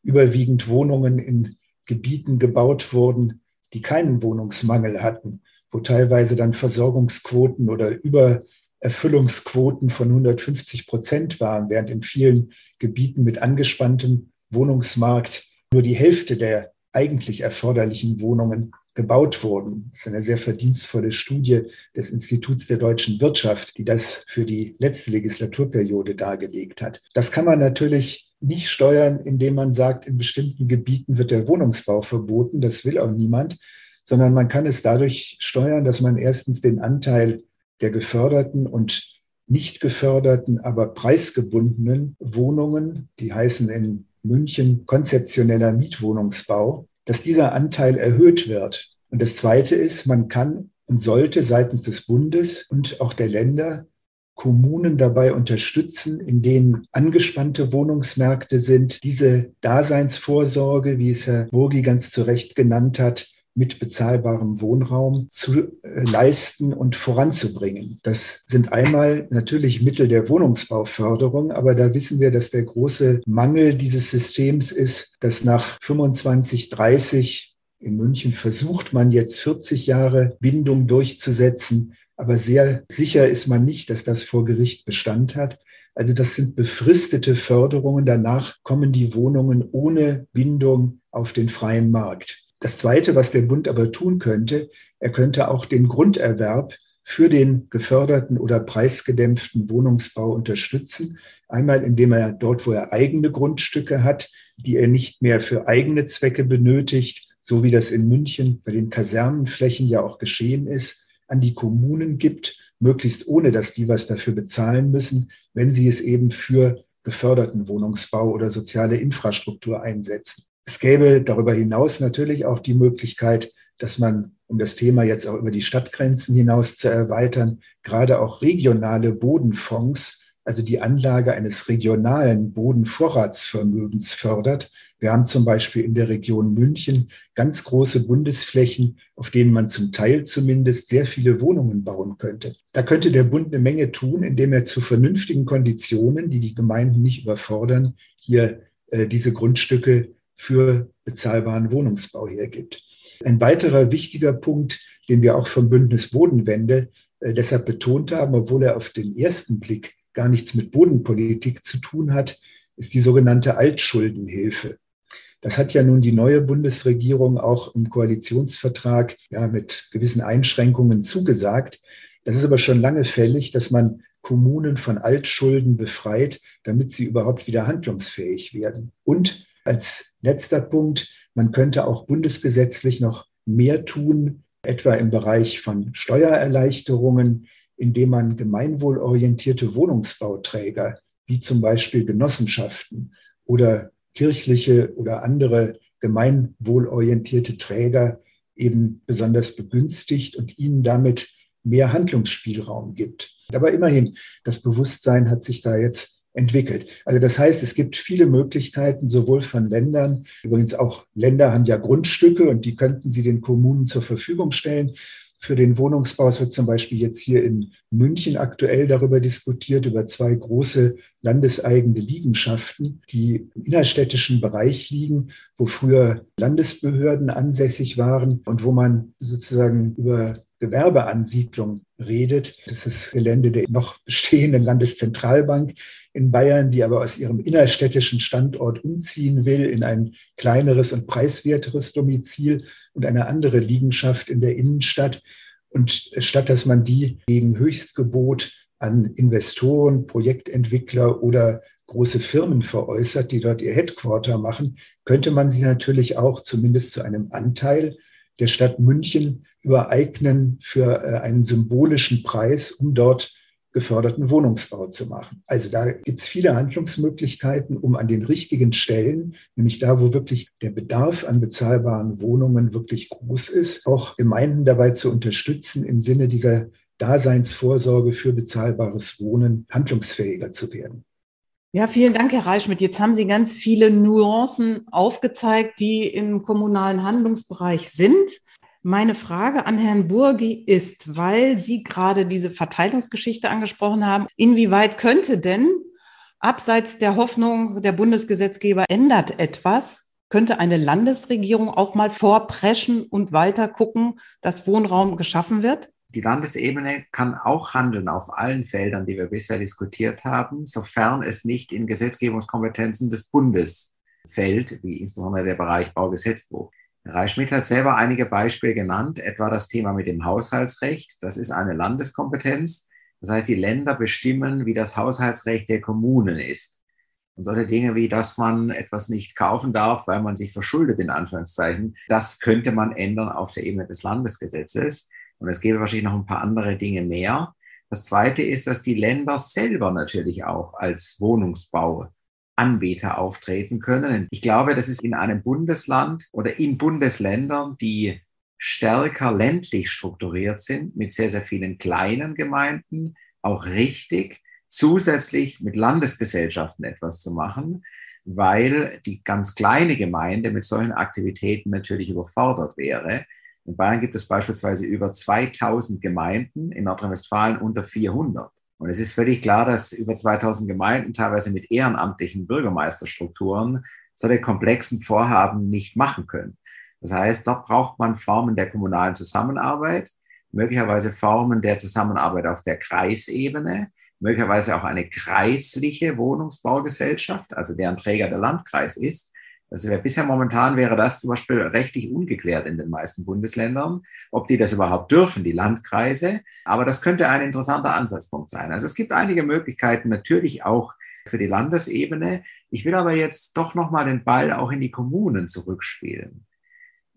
überwiegend Wohnungen in Gebieten gebaut wurden, die keinen Wohnungsmangel hatten, wo teilweise dann Versorgungsquoten oder Übererfüllungsquoten von 150 Prozent waren, während in vielen Gebieten mit angespanntem Wohnungsmarkt nur die Hälfte der eigentlich erforderlichen Wohnungen gebaut wurden. Das ist eine sehr verdienstvolle Studie des Instituts der deutschen Wirtschaft, die das für die letzte Legislaturperiode dargelegt hat. Das kann man natürlich nicht steuern, indem man sagt, in bestimmten Gebieten wird der Wohnungsbau verboten. Das will auch niemand, sondern man kann es dadurch steuern, dass man erstens den Anteil der geförderten und nicht geförderten, aber preisgebundenen Wohnungen, die heißen in München konzeptioneller Mietwohnungsbau, dass dieser Anteil erhöht wird. Und das Zweite ist, man kann und sollte seitens des Bundes und auch der Länder Kommunen dabei unterstützen, in denen angespannte Wohnungsmärkte sind, diese Daseinsvorsorge, wie es Herr Burgi ganz zu Recht genannt hat, mit bezahlbarem Wohnraum zu äh, leisten und voranzubringen. Das sind einmal natürlich Mittel der Wohnungsbauförderung, aber da wissen wir, dass der große Mangel dieses Systems ist, dass nach 25, 30 in München versucht man jetzt 40 Jahre Bindung durchzusetzen, aber sehr sicher ist man nicht, dass das vor Gericht Bestand hat. Also das sind befristete Förderungen. Danach kommen die Wohnungen ohne Bindung auf den freien Markt. Das Zweite, was der Bund aber tun könnte, er könnte auch den Grunderwerb für den geförderten oder preisgedämpften Wohnungsbau unterstützen. Einmal, indem er dort, wo er eigene Grundstücke hat, die er nicht mehr für eigene Zwecke benötigt, so wie das in München bei den Kasernenflächen ja auch geschehen ist, an die Kommunen gibt, möglichst ohne, dass die was dafür bezahlen müssen, wenn sie es eben für geförderten Wohnungsbau oder soziale Infrastruktur einsetzen. Es gäbe darüber hinaus natürlich auch die Möglichkeit, dass man, um das Thema jetzt auch über die Stadtgrenzen hinaus zu erweitern, gerade auch regionale Bodenfonds, also die Anlage eines regionalen Bodenvorratsvermögens fördert. Wir haben zum Beispiel in der Region München ganz große Bundesflächen, auf denen man zum Teil zumindest sehr viele Wohnungen bauen könnte. Da könnte der Bund eine Menge tun, indem er zu vernünftigen Konditionen, die die Gemeinden nicht überfordern, hier äh, diese Grundstücke für bezahlbaren Wohnungsbau hergibt. Ein weiterer wichtiger Punkt, den wir auch vom Bündnis Bodenwende äh, deshalb betont haben, obwohl er auf den ersten Blick gar nichts mit Bodenpolitik zu tun hat, ist die sogenannte Altschuldenhilfe. Das hat ja nun die neue Bundesregierung auch im Koalitionsvertrag ja, mit gewissen Einschränkungen zugesagt. Das ist aber schon lange fällig, dass man Kommunen von Altschulden befreit, damit sie überhaupt wieder handlungsfähig werden. Und als letzter Punkt, man könnte auch bundesgesetzlich noch mehr tun, etwa im Bereich von Steuererleichterungen, indem man gemeinwohlorientierte Wohnungsbauträger, wie zum Beispiel Genossenschaften oder kirchliche oder andere gemeinwohlorientierte Träger eben besonders begünstigt und ihnen damit mehr Handlungsspielraum gibt. Aber immerhin, das Bewusstsein hat sich da jetzt entwickelt. Also das heißt, es gibt viele Möglichkeiten, sowohl von Ländern, übrigens auch Länder haben ja Grundstücke und die könnten sie den Kommunen zur Verfügung stellen. Für den Wohnungsbau es wird zum Beispiel jetzt hier in München aktuell darüber diskutiert, über zwei große landeseigene Liegenschaften, die im innerstädtischen Bereich liegen, wo früher Landesbehörden ansässig waren und wo man sozusagen über Gewerbeansiedlung redet. Das ist Gelände der noch bestehenden Landeszentralbank in Bayern, die aber aus ihrem innerstädtischen Standort umziehen will in ein kleineres und preiswerteres Domizil und eine andere Liegenschaft in der Innenstadt. Und statt dass man die gegen Höchstgebot an Investoren, Projektentwickler oder große Firmen veräußert, die dort ihr Headquarter machen, könnte man sie natürlich auch zumindest zu einem Anteil der Stadt München übereignen für äh, einen symbolischen Preis, um dort geförderten Wohnungsbau zu machen. Also da gibt es viele Handlungsmöglichkeiten, um an den richtigen Stellen, nämlich da, wo wirklich der Bedarf an bezahlbaren Wohnungen wirklich groß ist, auch Gemeinden dabei zu unterstützen, im Sinne dieser Daseinsvorsorge für bezahlbares Wohnen handlungsfähiger zu werden. Ja, vielen Dank, Herr Reichschmidt. Jetzt haben Sie ganz viele Nuancen aufgezeigt, die im kommunalen Handlungsbereich sind. Meine Frage an Herrn Burgi ist, weil Sie gerade diese Verteilungsgeschichte angesprochen haben, inwieweit könnte denn abseits der Hoffnung, der Bundesgesetzgeber ändert etwas, könnte eine Landesregierung auch mal vorpreschen und weiter gucken, dass Wohnraum geschaffen wird? Die Landesebene kann auch handeln auf allen Feldern, die wir bisher diskutiert haben, sofern es nicht in Gesetzgebungskompetenzen des Bundes fällt, wie insbesondere der Bereich Baugesetzbuch. Herr Schmidt hat selber einige Beispiele genannt, etwa das Thema mit dem Haushaltsrecht. Das ist eine Landeskompetenz. Das heißt, die Länder bestimmen, wie das Haushaltsrecht der Kommunen ist. Und solche Dinge wie, dass man etwas nicht kaufen darf, weil man sich verschuldet, in Anführungszeichen, das könnte man ändern auf der Ebene des Landesgesetzes. Und es gäbe wahrscheinlich noch ein paar andere Dinge mehr. Das Zweite ist, dass die Länder selber natürlich auch als Wohnungsbau Anbieter auftreten können. Ich glaube, das ist in einem Bundesland oder in Bundesländern, die stärker ländlich strukturiert sind, mit sehr, sehr vielen kleinen Gemeinden, auch richtig, zusätzlich mit Landesgesellschaften etwas zu machen, weil die ganz kleine Gemeinde mit solchen Aktivitäten natürlich überfordert wäre. In Bayern gibt es beispielsweise über 2000 Gemeinden, in Nordrhein-Westfalen unter 400. Und es ist völlig klar, dass über 2000 Gemeinden, teilweise mit ehrenamtlichen Bürgermeisterstrukturen, solche komplexen Vorhaben nicht machen können. Das heißt, dort braucht man Formen der kommunalen Zusammenarbeit, möglicherweise Formen der Zusammenarbeit auf der Kreisebene, möglicherweise auch eine kreisliche Wohnungsbaugesellschaft, also deren Träger der Landkreis ist, also bisher momentan wäre das zum Beispiel rechtlich ungeklärt in den meisten Bundesländern, ob die das überhaupt dürfen, die Landkreise. Aber das könnte ein interessanter Ansatzpunkt sein. Also es gibt einige Möglichkeiten natürlich auch für die Landesebene. Ich will aber jetzt doch nochmal den Ball auch in die Kommunen zurückspielen.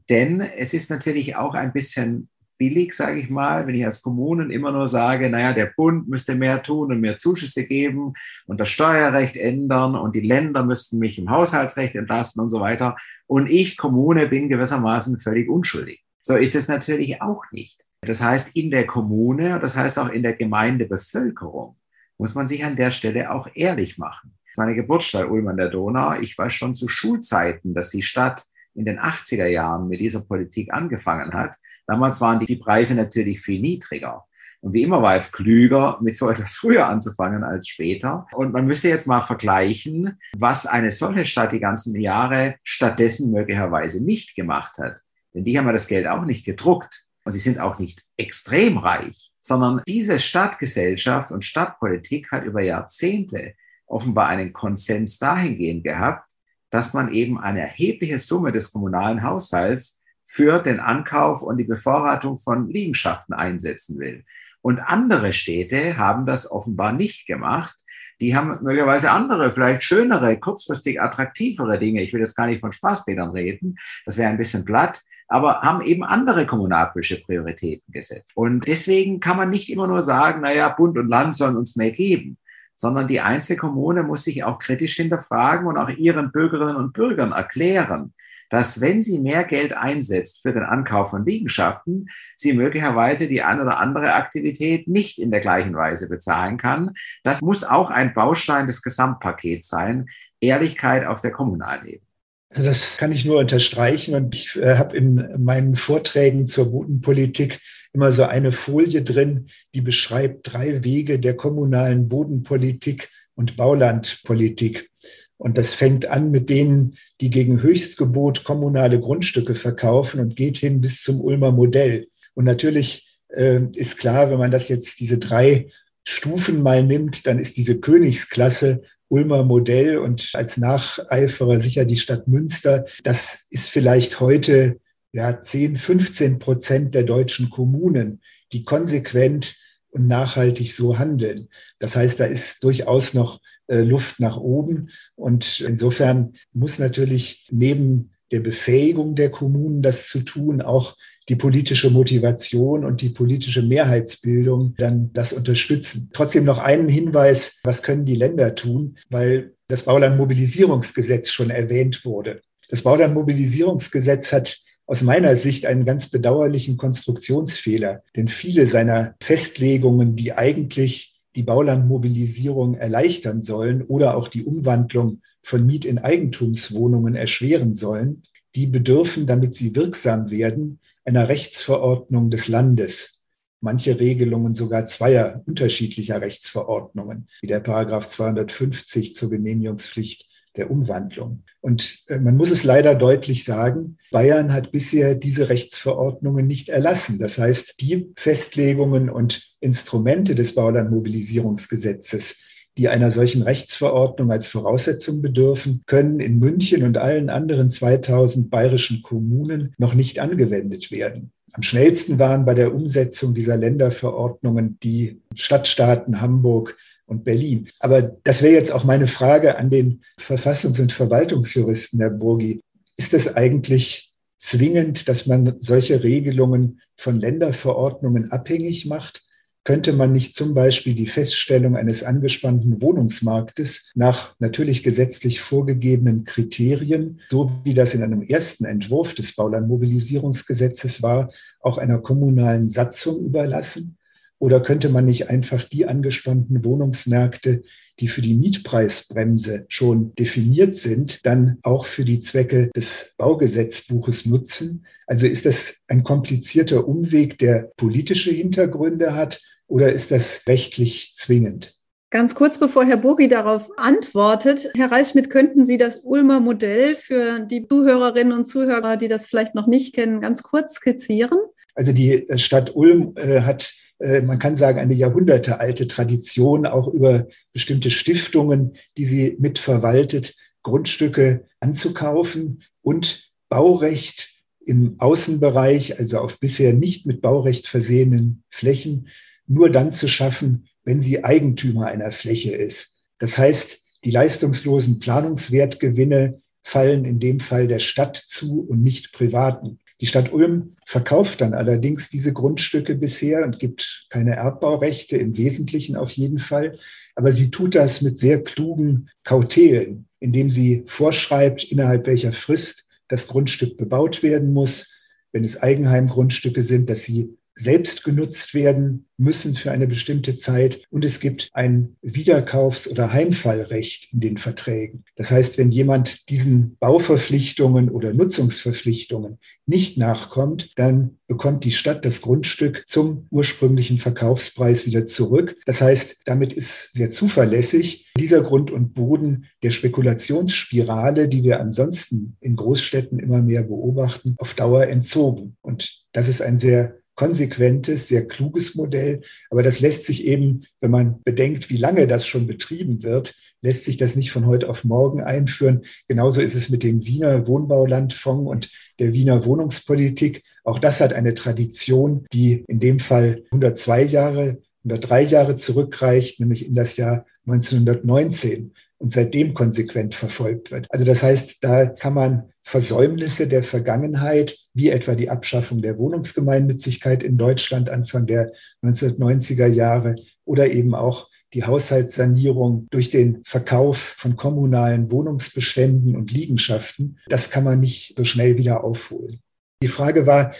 Denn es ist natürlich auch ein bisschen billig, sage ich mal, wenn ich als Kommunen immer nur sage, naja, der Bund müsste mehr tun und mehr Zuschüsse geben und das Steuerrecht ändern und die Länder müssten mich im Haushaltsrecht entlasten und so weiter. Und ich, Kommune, bin gewissermaßen völlig unschuldig. So ist es natürlich auch nicht. Das heißt, in der Kommune, das heißt auch in der Gemeindebevölkerung, muss man sich an der Stelle auch ehrlich machen. Meine Geburtsstadt Ulm an der Donau, ich weiß schon zu Schulzeiten, dass die Stadt in den 80er Jahren mit dieser Politik angefangen hat Damals waren die, Preise natürlich viel niedriger. Und wie immer war es klüger, mit so (laughs) etwas früher anzufangen als später. Und man müsste jetzt mal vergleichen, was eine solche Stadt die ganzen Jahre stattdessen möglicherweise nicht gemacht hat. Denn die haben ja das Geld auch nicht gedruckt. Und sie sind auch nicht extrem reich, sondern diese Stadtgesellschaft und Stadtpolitik hat über Jahrzehnte offenbar einen Konsens dahingehend gehabt, dass man eben eine erhebliche Summe des kommunalen Haushalts für den Ankauf und die Bevorratung von Liegenschaften einsetzen will. Und andere Städte haben das offenbar nicht gemacht. Die haben möglicherweise andere, vielleicht schönere, kurzfristig attraktivere Dinge. Ich will jetzt gar nicht von Spaßbädern reden. Das wäre ein bisschen platt aber haben eben andere kommunalpolitische Prioritäten gesetzt. Und deswegen kann man nicht immer nur sagen, naja, Bund und Land sollen uns mehr geben, sondern die Einzelkommune muss sich auch kritisch hinterfragen und auch ihren Bürgerinnen und Bürgern erklären, dass wenn sie mehr Geld einsetzt für den Ankauf von Liegenschaften, sie möglicherweise die eine oder andere Aktivität nicht in der gleichen Weise bezahlen kann. Das muss auch ein Baustein des Gesamtpakets sein. Ehrlichkeit auf der kommunalen Ebene. Also das kann ich nur unterstreichen und ich äh, habe in meinen Vorträgen zur Bodenpolitik immer so eine Folie drin, die beschreibt drei Wege der kommunalen Bodenpolitik und Baulandpolitik. Und das fängt an mit denen, die gegen Höchstgebot kommunale Grundstücke verkaufen und geht hin bis zum Ulmer Modell. Und natürlich äh, ist klar, wenn man das jetzt diese drei Stufen mal nimmt, dann ist diese Königsklasse Ulmer Modell und als Nacheiferer sicher die Stadt Münster. Das ist vielleicht heute ja 10, 15 Prozent der deutschen Kommunen, die konsequent und nachhaltig so handeln. Das heißt, da ist durchaus noch Luft nach oben. Und insofern muss natürlich neben der Befähigung der Kommunen, das zu tun, auch die politische Motivation und die politische Mehrheitsbildung dann das unterstützen. Trotzdem noch einen Hinweis, was können die Länder tun, weil das Baulandmobilisierungsgesetz schon erwähnt wurde. Das Baulandmobilisierungsgesetz hat aus meiner Sicht einen ganz bedauerlichen Konstruktionsfehler, denn viele seiner Festlegungen, die eigentlich die Baulandmobilisierung erleichtern sollen oder auch die Umwandlung von Miet- in Eigentumswohnungen erschweren sollen, die bedürfen, damit sie wirksam werden, einer Rechtsverordnung des Landes. Manche Regelungen sogar zweier unterschiedlicher Rechtsverordnungen, wie der Paragraph 250 zur Genehmigungspflicht der Umwandlung. Und äh, man muss es leider deutlich sagen, Bayern hat bisher diese Rechtsverordnungen nicht erlassen. Das heißt, die Festlegungen und Instrumente des Baulandmobilisierungsgesetzes, die einer solchen Rechtsverordnung als Voraussetzung bedürfen, können in München und allen anderen 2000 bayerischen Kommunen noch nicht angewendet werden. Am schnellsten waren bei der Umsetzung dieser Länderverordnungen die Stadtstaaten Hamburg und Berlin. Aber das wäre jetzt auch meine Frage an den Verfassungs- und Verwaltungsjuristen, Herr Burgi. Ist es eigentlich zwingend, dass man solche Regelungen von Länderverordnungen abhängig macht? könnte man nicht zum Beispiel die Feststellung eines angespannten Wohnungsmarktes nach natürlich gesetzlich vorgegebenen Kriterien, so wie das in einem ersten Entwurf des Baulandmobilisierungsgesetzes war, auch einer kommunalen Satzung überlassen? Oder könnte man nicht einfach die angespannten Wohnungsmärkte, die für die Mietpreisbremse schon definiert sind, dann auch für die Zwecke des Baugesetzbuches nutzen? Also ist das ein komplizierter Umweg, der politische Hintergründe hat oder ist das rechtlich zwingend? Ganz kurz bevor Herr Burgi darauf antwortet, Herr Reichschmidt, könnten Sie das Ulmer Modell für die Zuhörerinnen und Zuhörer, die das vielleicht noch nicht kennen, ganz kurz skizzieren? Also die Stadt Ulm äh, hat, man kann sagen, eine jahrhundertealte Tradition, auch über bestimmte Stiftungen, die sie mitverwaltet, Grundstücke anzukaufen und Baurecht im Außenbereich, also auf bisher nicht mit Baurecht versehenen Flächen, nur dann zu schaffen, wenn sie Eigentümer einer Fläche ist. Das heißt, die leistungslosen Planungswertgewinne fallen in dem Fall der Stadt zu und nicht Privaten. Die Stadt Ulm verkauft dann allerdings diese Grundstücke bisher und gibt keine Erbbaurechte, im Wesentlichen auf jeden Fall. Aber sie tut das mit sehr klugen Kautelen, indem sie vorschreibt, innerhalb welcher Frist das Grundstück bebaut werden muss. Wenn es Eigenheimgrundstücke sind, dass sie selbst genutzt werden müssen für eine bestimmte Zeit. Und es gibt ein Wiederkaufs- oder Heimfallrecht in den Verträgen. Das heißt, wenn jemand diesen Bauverpflichtungen oder Nutzungsverpflichtungen nicht nachkommt, dann bekommt die Stadt das Grundstück zum ursprünglichen Verkaufspreis wieder zurück. Das heißt, damit ist sehr zuverlässig dieser Grund und Boden der Spekulationsspirale, die wir ansonsten in Großstädten immer mehr beobachten, auf Dauer entzogen. Und das ist ein sehr konsequentes, sehr kluges Modell. Aber das lässt sich eben, wenn man bedenkt, wie lange das schon betrieben wird, lässt sich das nicht von heute auf morgen einführen. Genauso ist es mit dem Wiener Wohnbaulandfonds und der Wiener Wohnungspolitik. Auch das hat eine Tradition, die in dem Fall 102 Jahre, 103 Jahre zurückreicht, nämlich in das Jahr 1919 und seitdem konsequent verfolgt wird. Also das heißt, da kann man Versäumnisse der Vergangenheit, wie etwa die Abschaffung der Wohnungsgemeinnützigkeit in Deutschland Anfang der 1990er Jahre oder eben auch die Haushaltssanierung durch den Verkauf von kommunalen Wohnungsbeständen und Liegenschaften, das kann man nicht so schnell wieder aufholen. Die Frage war,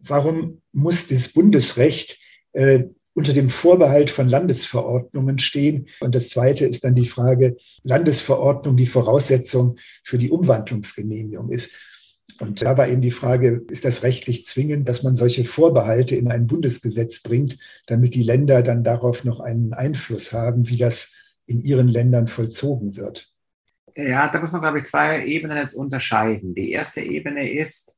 warum muss das Bundesrecht äh, unter dem Vorbehalt von Landesverordnungen stehen. Und das Zweite ist dann die Frage, Landesverordnung die Voraussetzung für die Umwandlungsgenehmigung ist. Und da war eben die Frage, ist das rechtlich zwingend, dass man solche Vorbehalte in ein Bundesgesetz bringt, damit die Länder dann darauf noch einen Einfluss haben, wie das in ihren Ländern vollzogen wird? Ja, da muss man, glaube ich, zwei Ebenen jetzt unterscheiden. Die erste Ebene ist,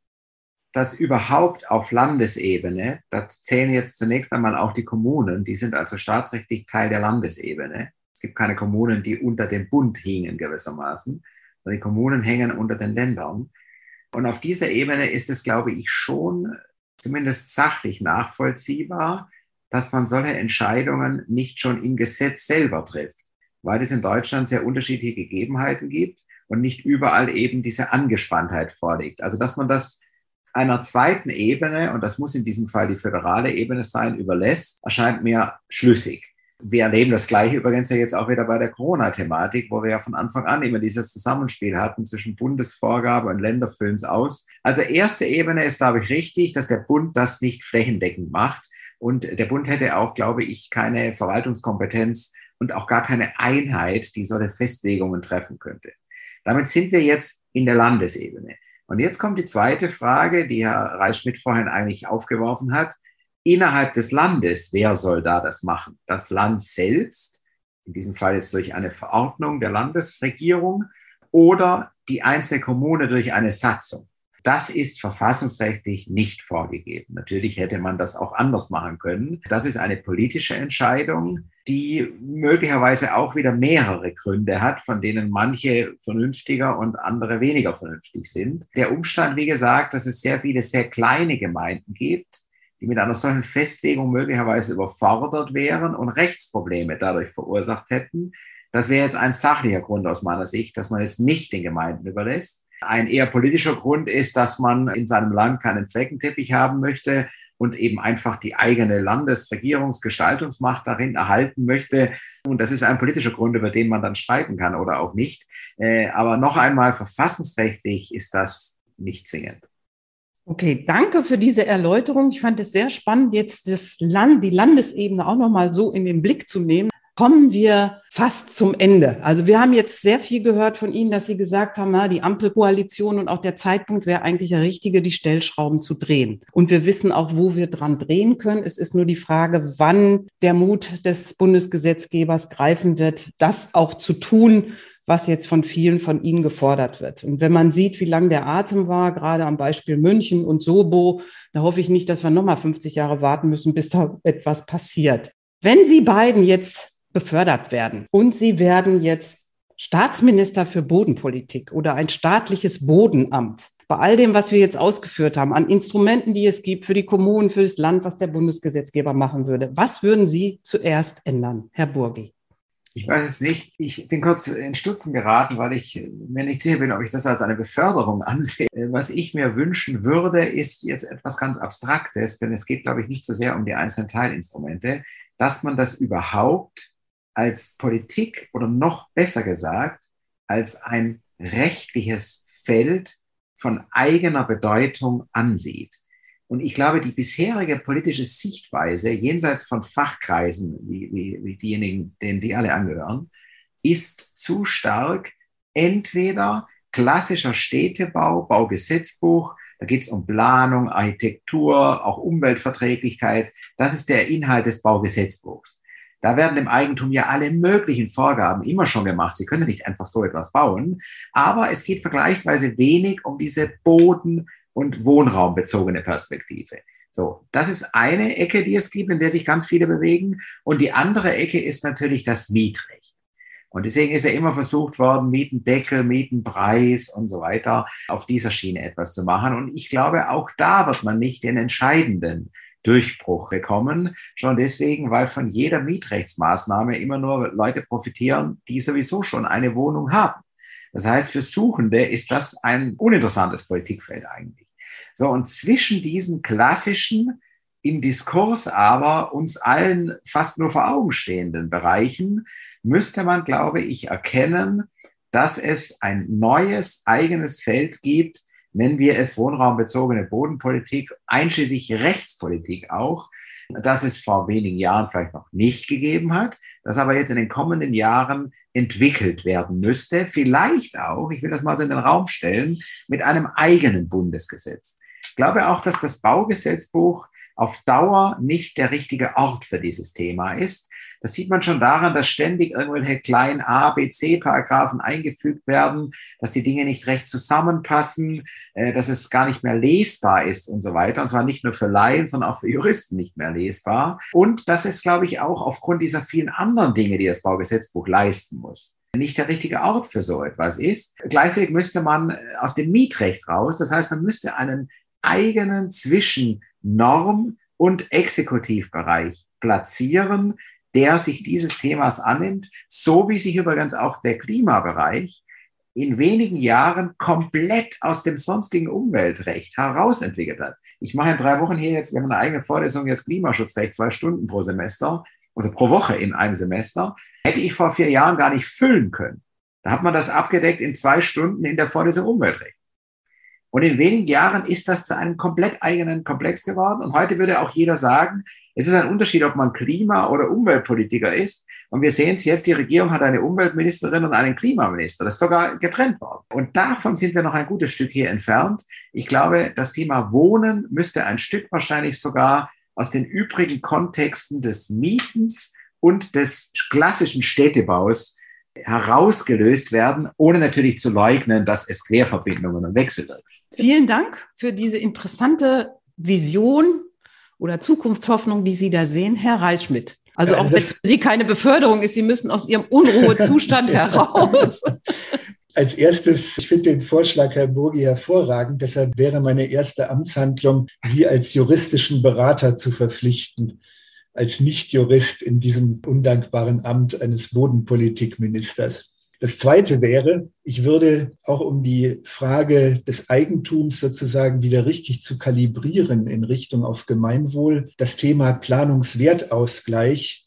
dass überhaupt auf Landesebene, da zählen jetzt zunächst einmal auch die Kommunen, die sind also staatsrechtlich Teil der Landesebene. Es gibt keine Kommunen, die unter dem Bund hingen gewissermaßen, sondern die Kommunen hängen unter den Ländern. Und auf dieser Ebene ist es, glaube ich, schon zumindest sachlich nachvollziehbar, dass man solche Entscheidungen nicht schon im Gesetz selber trifft, weil es in Deutschland sehr unterschiedliche Gegebenheiten gibt und nicht überall eben diese Angespanntheit vorliegt. Also dass man das einer zweiten Ebene, und das muss in diesem Fall die föderale Ebene sein, überlässt, erscheint mir schlüssig. Wir erleben das Gleiche übrigens ja jetzt auch wieder bei der Corona-Thematik, wo wir ja von Anfang an immer dieses Zusammenspiel hatten zwischen Bundesvorgabe und Länder füllen es aus. Also erste Ebene ist, glaube ich, richtig, dass der Bund das nicht flächendeckend macht. Und der Bund hätte auch, glaube ich, keine Verwaltungskompetenz und auch gar keine Einheit, die solche Festlegungen treffen könnte. Damit sind wir jetzt in der Landesebene. Und jetzt kommt die zweite Frage, die Herr Reisschmidt vorhin eigentlich aufgeworfen hat. Innerhalb des Landes, wer soll da das machen? Das Land selbst, in diesem Fall jetzt durch eine Verordnung der Landesregierung oder die einzelne Kommune durch eine Satzung. Das ist verfassungsrechtlich nicht vorgegeben. Natürlich hätte man das auch anders machen können. Das ist eine politische Entscheidung, die möglicherweise auch wieder mehrere Gründe hat, von denen manche vernünftiger und andere weniger vernünftig sind. Der Umstand, wie gesagt, dass es sehr viele sehr kleine Gemeinden gibt, die mit einer solchen Festlegung möglicherweise überfordert wären und Rechtsprobleme dadurch verursacht hätten, das wäre jetzt ein sachlicher Grund aus meiner Sicht, dass man es nicht den Gemeinden überlässt. Ein eher politischer Grund ist, dass man in seinem Land keinen Fleckenteppich haben möchte und eben einfach die eigene Landesregierungsgestaltungsmacht darin erhalten möchte. Und das ist ein politischer Grund, über den man dann streiten kann oder auch nicht. Äh, aber noch einmal, verfassungsrechtlich ist das nicht zwingend. Okay, danke für diese Erläuterung. Ich fand es sehr spannend, jetzt das Land, die Landesebene auch nochmal so in den Blick zu nehmen kommen wir fast zum Ende. Also wir haben jetzt sehr viel gehört von Ihnen, dass Sie gesagt haben, na, die Ampelkoalition und auch der Zeitpunkt wäre eigentlich der richtige, die Stellschrauben zu drehen. Und wir wissen auch, wo wir dran drehen können. Es ist nur die Frage, wann der Mut des Bundesgesetzgebers greifen wird, das auch zu tun, was jetzt von vielen von Ihnen gefordert wird. Und wenn man sieht, wie lang der Atem war, gerade am Beispiel München und Sobo, da hoffe ich nicht, dass wir nochmal 50 Jahre warten müssen, bis da etwas passiert. Wenn Sie beiden jetzt befördert werden. Und sie werden jetzt Staatsminister für Bodenpolitik oder ein staatliches Bodenamt. Bei all dem, was wir jetzt ausgeführt haben, an Instrumenten, die es gibt für die Kommunen, für das Land, was der Bundesgesetzgeber machen würde, was würden Sie zuerst ändern, Herr Burgi? Ich weiß es nicht. Ich bin kurz in Stutzen geraten, weil ich mir nicht sicher bin, ob ich das als eine Beförderung (laughs) ansehe. Was ich mir wünschen würde, ist jetzt etwas ganz Abstraktes, denn es geht, glaube ich, nicht so sehr um die einzelnen Teilinstrumente, dass man das überhaupt als Politik oder noch besser gesagt, als ein rechtliches Feld von eigener Bedeutung ansieht. Und ich glaube, die bisherige politische Sichtweise jenseits von Fachkreisen, wie, wie, wie diejenigen, denen Sie alle angehören, ist zu stark entweder klassischer Städtebau, Baugesetzbuch, da geht es um Planung, Architektur, auch Umweltverträglichkeit. Das ist der Inhalt des Baugesetzbuchs. Da werden im Eigentum ja alle möglichen Vorgaben immer schon gemacht. Sie können nicht einfach so etwas bauen. Aber es geht vergleichsweise wenig um diese Boden- und Wohnraumbezogene Perspektive. So, das ist eine Ecke, die es gibt, in der sich ganz viele bewegen. Und die andere Ecke ist natürlich das Mietrecht. Und deswegen ist ja immer versucht worden, Mietendeckel, Mietenpreis und so weiter auf dieser Schiene etwas zu machen. Und ich glaube, auch da wird man nicht den entscheidenden Durchbruch bekommen. Schon deswegen, weil von jeder Mietrechtsmaßnahme immer nur Leute profitieren, die sowieso schon eine Wohnung haben. Das heißt, für Suchende ist das ein uninteressantes Politikfeld eigentlich. So, und zwischen diesen klassischen, im Diskurs aber uns allen fast nur vor Augen stehenden Bereichen müsste man, glaube ich, erkennen, dass es ein neues eigenes Feld gibt, nennen wir es wohnraumbezogene Bodenpolitik, einschließlich Rechtspolitik auch, das es vor wenigen Jahren vielleicht noch nicht gegeben hat, das aber jetzt in den kommenden Jahren entwickelt werden müsste, vielleicht auch, ich will das mal so in den Raum stellen, mit einem eigenen Bundesgesetz. Ich glaube auch, dass das Baugesetzbuch auf Dauer nicht der richtige Ort für dieses Thema ist. Das sieht man schon daran, dass ständig irgendwelche kleinen A, B, C-Paragraphen eingefügt werden, dass die Dinge nicht recht zusammenpassen, äh, dass es gar nicht mehr lesbar ist und so weiter. Und zwar nicht nur für Laien, sondern auch für Juristen nicht mehr lesbar. Und das ist, glaube ich, auch aufgrund dieser vielen anderen Dinge, die das Baugesetzbuch leisten muss nicht der richtige Ort für so etwas ist. Gleichzeitig müsste man äh, aus dem Mietrecht raus. Das heißt, man müsste einen eigenen Zwischennorm- und Exekutivbereich platzieren, der sich dieses Themas annimmt, so wie sich übrigens auch der Klimabereich in wenigen Jahren komplett aus dem sonstigen Umweltrecht herausentwickelt hat. Ich mache in drei Wochen hier jetzt, wir haben eine eigene Vorlesung jetzt Klimaschutzrecht, zwei Stunden pro Semester, also pro Woche in einem Semester, hätte ich vor vier Jahren gar nicht füllen können. Da hat man das abgedeckt in zwei Stunden in der Vorlesung Umweltrecht. Und in wenigen Jahren ist das zu einem komplett eigenen Komplex geworden. Und heute würde auch jeder sagen, es ist ein Unterschied, ob man Klima- oder Umweltpolitiker ist. Und wir sehen es jetzt, die Regierung hat eine Umweltministerin und einen Klimaminister. Das ist sogar getrennt worden. Und davon sind wir noch ein gutes Stück hier entfernt. Ich glaube, das Thema Wohnen müsste ein Stück wahrscheinlich sogar aus den übrigen Kontexten des Mietens und des klassischen Städtebaus herausgelöst werden, ohne natürlich zu leugnen, dass es Querverbindungen und Wechsel gibt. Vielen Dank für diese interessante Vision oder Zukunftshoffnung, die Sie da sehen, Herr Reichschmidt. Also auch wenn Sie keine Beförderung ist, Sie müssen aus Ihrem Unruhezustand (laughs) heraus. Als erstes, ich finde den Vorschlag, Herr Burgi, hervorragend. Deshalb wäre meine erste Amtshandlung, Sie als juristischen Berater zu verpflichten, als Nichtjurist in diesem undankbaren Amt eines Bodenpolitikministers. Das Zweite wäre, ich würde auch um die Frage des Eigentums sozusagen wieder richtig zu kalibrieren in Richtung auf Gemeinwohl, das Thema Planungswertausgleich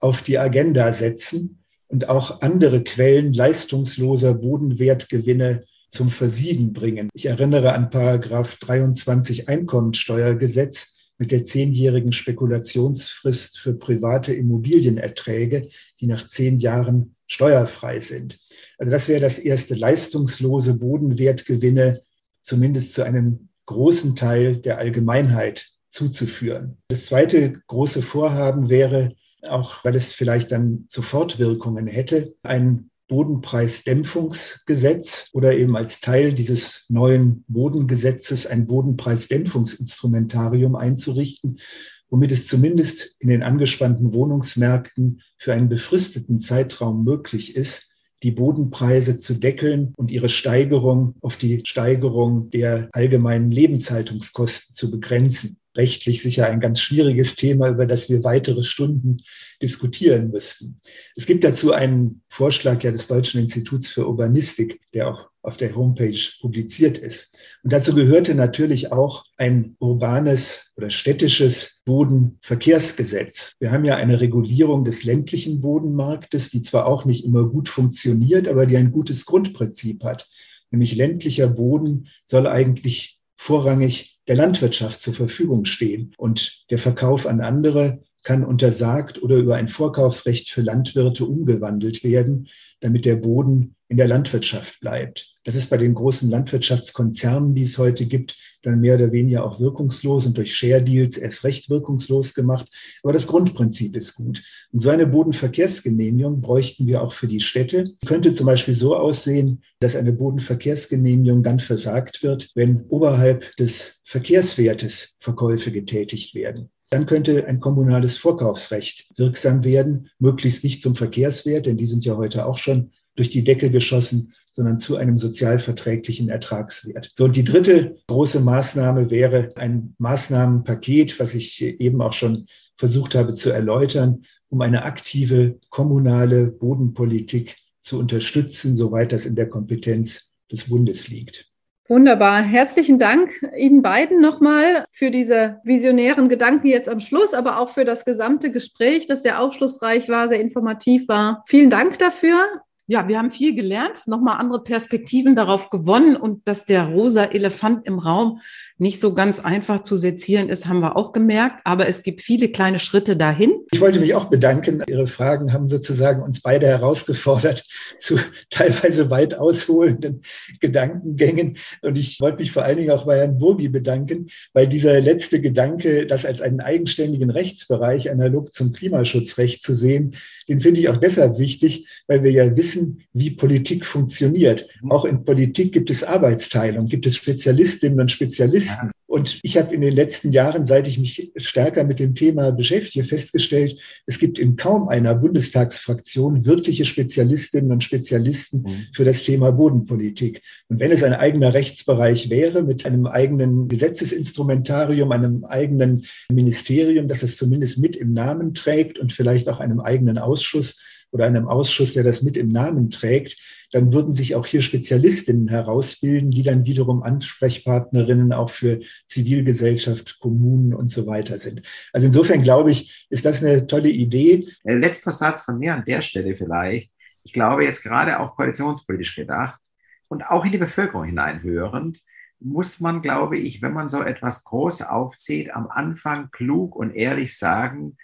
auf die Agenda setzen und auch andere Quellen leistungsloser Bodenwertgewinne zum Versiegen bringen. Ich erinnere an Paragraph 23 Einkommensteuergesetz mit der zehnjährigen Spekulationsfrist für private Immobilienerträge, die nach zehn Jahren steuerfrei sind. Also das wäre das erste leistungslose Bodenwertgewinne zumindest zu einem großen Teil der Allgemeinheit zuzuführen. Das zweite große Vorhaben wäre, auch weil es vielleicht dann Sofortwirkungen hätte, ein Bodenpreisdämpfungsgesetz oder eben als Teil dieses neuen Bodengesetzes ein Bodenpreisdämpfungsinstrumentarium einzurichten, womit es zumindest in den angespannten Wohnungsmärkten für einen befristeten Zeitraum möglich ist, die Bodenpreise zu deckeln und ihre Steigerung auf die Steigerung der allgemeinen Lebenshaltungskosten zu begrenzen rechtlich sicher ein ganz schwieriges Thema, über das wir weitere Stunden diskutieren müssten. Es gibt dazu einen Vorschlag ja des Deutschen Instituts für Urbanistik, der auch auf der Homepage publiziert ist. Und dazu gehörte natürlich auch ein urbanes oder städtisches Bodenverkehrsgesetz. Wir haben ja eine Regulierung des ländlichen Bodenmarktes, die zwar auch nicht immer gut funktioniert, aber die ein gutes Grundprinzip hat. Nämlich ländlicher Boden soll eigentlich vorrangig der Landwirtschaft zur Verfügung stehen. Und der Verkauf an andere kann untersagt oder über ein Vorkaufsrecht für Landwirte umgewandelt werden, damit der Boden in der Landwirtschaft bleibt. Das ist bei den großen Landwirtschaftskonzernen, die es heute gibt, dann mehr oder weniger auch wirkungslos und durch Share Deals erst recht wirkungslos gemacht. Aber das Grundprinzip ist gut. Und so eine Bodenverkehrsgenehmigung bräuchten wir auch für die Städte. Könnte zum Beispiel so aussehen, dass eine Bodenverkehrsgenehmigung dann versagt wird, wenn oberhalb des Verkehrswertes Verkäufe getätigt werden dann könnte ein kommunales Vorkaufsrecht wirksam werden, möglichst nicht zum Verkehrswert, denn die sind ja heute auch schon durch die Decke geschossen, sondern zu einem sozialverträglichen Ertragswert. So, und die dritte große Maßnahme wäre ein Maßnahmenpaket, was ich eben auch schon versucht habe zu erläutern, um eine aktive kommunale Bodenpolitik zu unterstützen, soweit das in der Kompetenz des Bundes liegt. Wunderbar. Herzlichen Dank Ihnen beiden nochmal für diese visionären Gedanken jetzt am Schluss, aber auch für das gesamte Gespräch, das sehr aufschlussreich war, sehr informativ war. Vielen Dank dafür. Ja, wir haben viel gelernt, nochmal andere Perspektiven darauf gewonnen und dass der rosa Elefant im Raum nicht so ganz einfach zu sezieren ist, haben wir auch gemerkt. Aber es gibt viele kleine Schritte dahin. Ich wollte mich auch bedanken. Ihre Fragen haben sozusagen uns beide herausgefordert (laughs) zu teilweise weit ausholenden Gedankengängen. Und ich wollte mich vor allen Dingen auch bei Herrn Burgi bedanken, weil dieser letzte Gedanke, das als einen eigenständigen Rechtsbereich analog zum Klimaschutzrecht zu sehen, den finde ich auch deshalb wichtig, weil wir ja wissen, wie Politik funktioniert. Auch in Politik gibt es Arbeitsteilung, gibt es Spezialistinnen und Spezialisten. Und ich habe in den letzten Jahren, seit ich mich stärker mit dem Thema beschäftige, festgestellt, es gibt in kaum einer Bundestagsfraktion wirkliche Spezialistinnen und Spezialisten mhm. für das Thema Bodenpolitik. Und wenn es ein eigener Rechtsbereich wäre mit einem eigenen Gesetzesinstrumentarium, einem eigenen Ministerium, das es zumindest mit im Namen trägt und vielleicht auch einem eigenen Ausschuss oder einem Ausschuss, der das mit im Namen trägt, dann würden sich auch hier Spezialistinnen herausbilden, die dann wiederum Ansprechpartnerinnen auch für Zivilgesellschaft, Kommunen und so weiter sind. Also insofern glaube ich, ist das eine tolle Idee. Letzter Satz von mir an der Stelle vielleicht. Ich glaube jetzt gerade auch koalitionspolitisch gedacht und auch in die Bevölkerung hineinhörend, muss man, glaube ich, wenn man so etwas groß aufzieht, am Anfang klug und ehrlich sagen,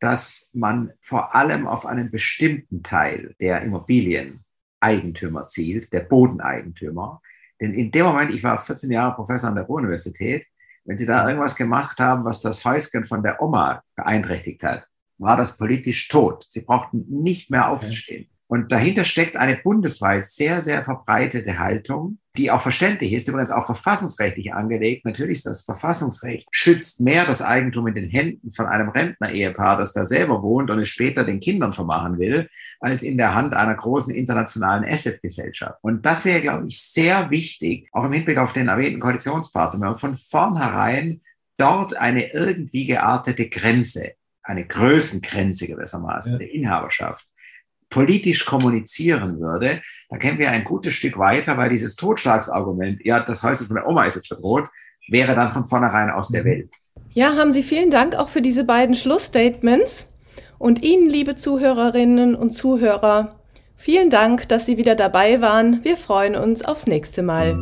dass man vor allem auf einen bestimmten Teil der Immobilien Eigentümer zielt, der Bodeneigentümer. Denn in dem Moment, ich war 14 Jahre Professor an der Ruhr-Universität, wenn Sie da irgendwas gemacht haben, was das Häuschen von der Oma beeinträchtigt hat, war das politisch tot. Sie brauchten nicht mehr aufzustehen. Und dahinter steckt eine bundesweit sehr, sehr verbreitete Haltung, die auch verständlich ist, übrigens auch verfassungsrechtlich angelegt. Natürlich ist das Verfassungsrecht, schützt mehr das Eigentum in den Händen von einem Rentner-Ehepaar, das da selber wohnt und es später den Kindern vermachen will, als in der Hand einer großen internationalen Asset-Gesellschaft. Und das wäre, glaube ich, sehr wichtig, auch im Hinblick auf den erwähnten Koalitionspartner, wenn man von vornherein dort eine irgendwie geartete Grenze, eine Größengrenze gewissermaßen ja. der Inhaberschaft politisch kommunizieren würde, dann kämen wir ein gutes Stück weiter, weil dieses Totschlagsargument, ja, das Häuschen von der Oma ist jetzt bedroht, wäre dann von vornherein aus der mhm. Welt. Ja, haben Sie vielen Dank auch für diese beiden Schlussstatements. Und Ihnen, liebe Zuhörerinnen und Zuhörer, vielen Dank, dass Sie wieder dabei waren. Wir freuen uns aufs nächste Mal.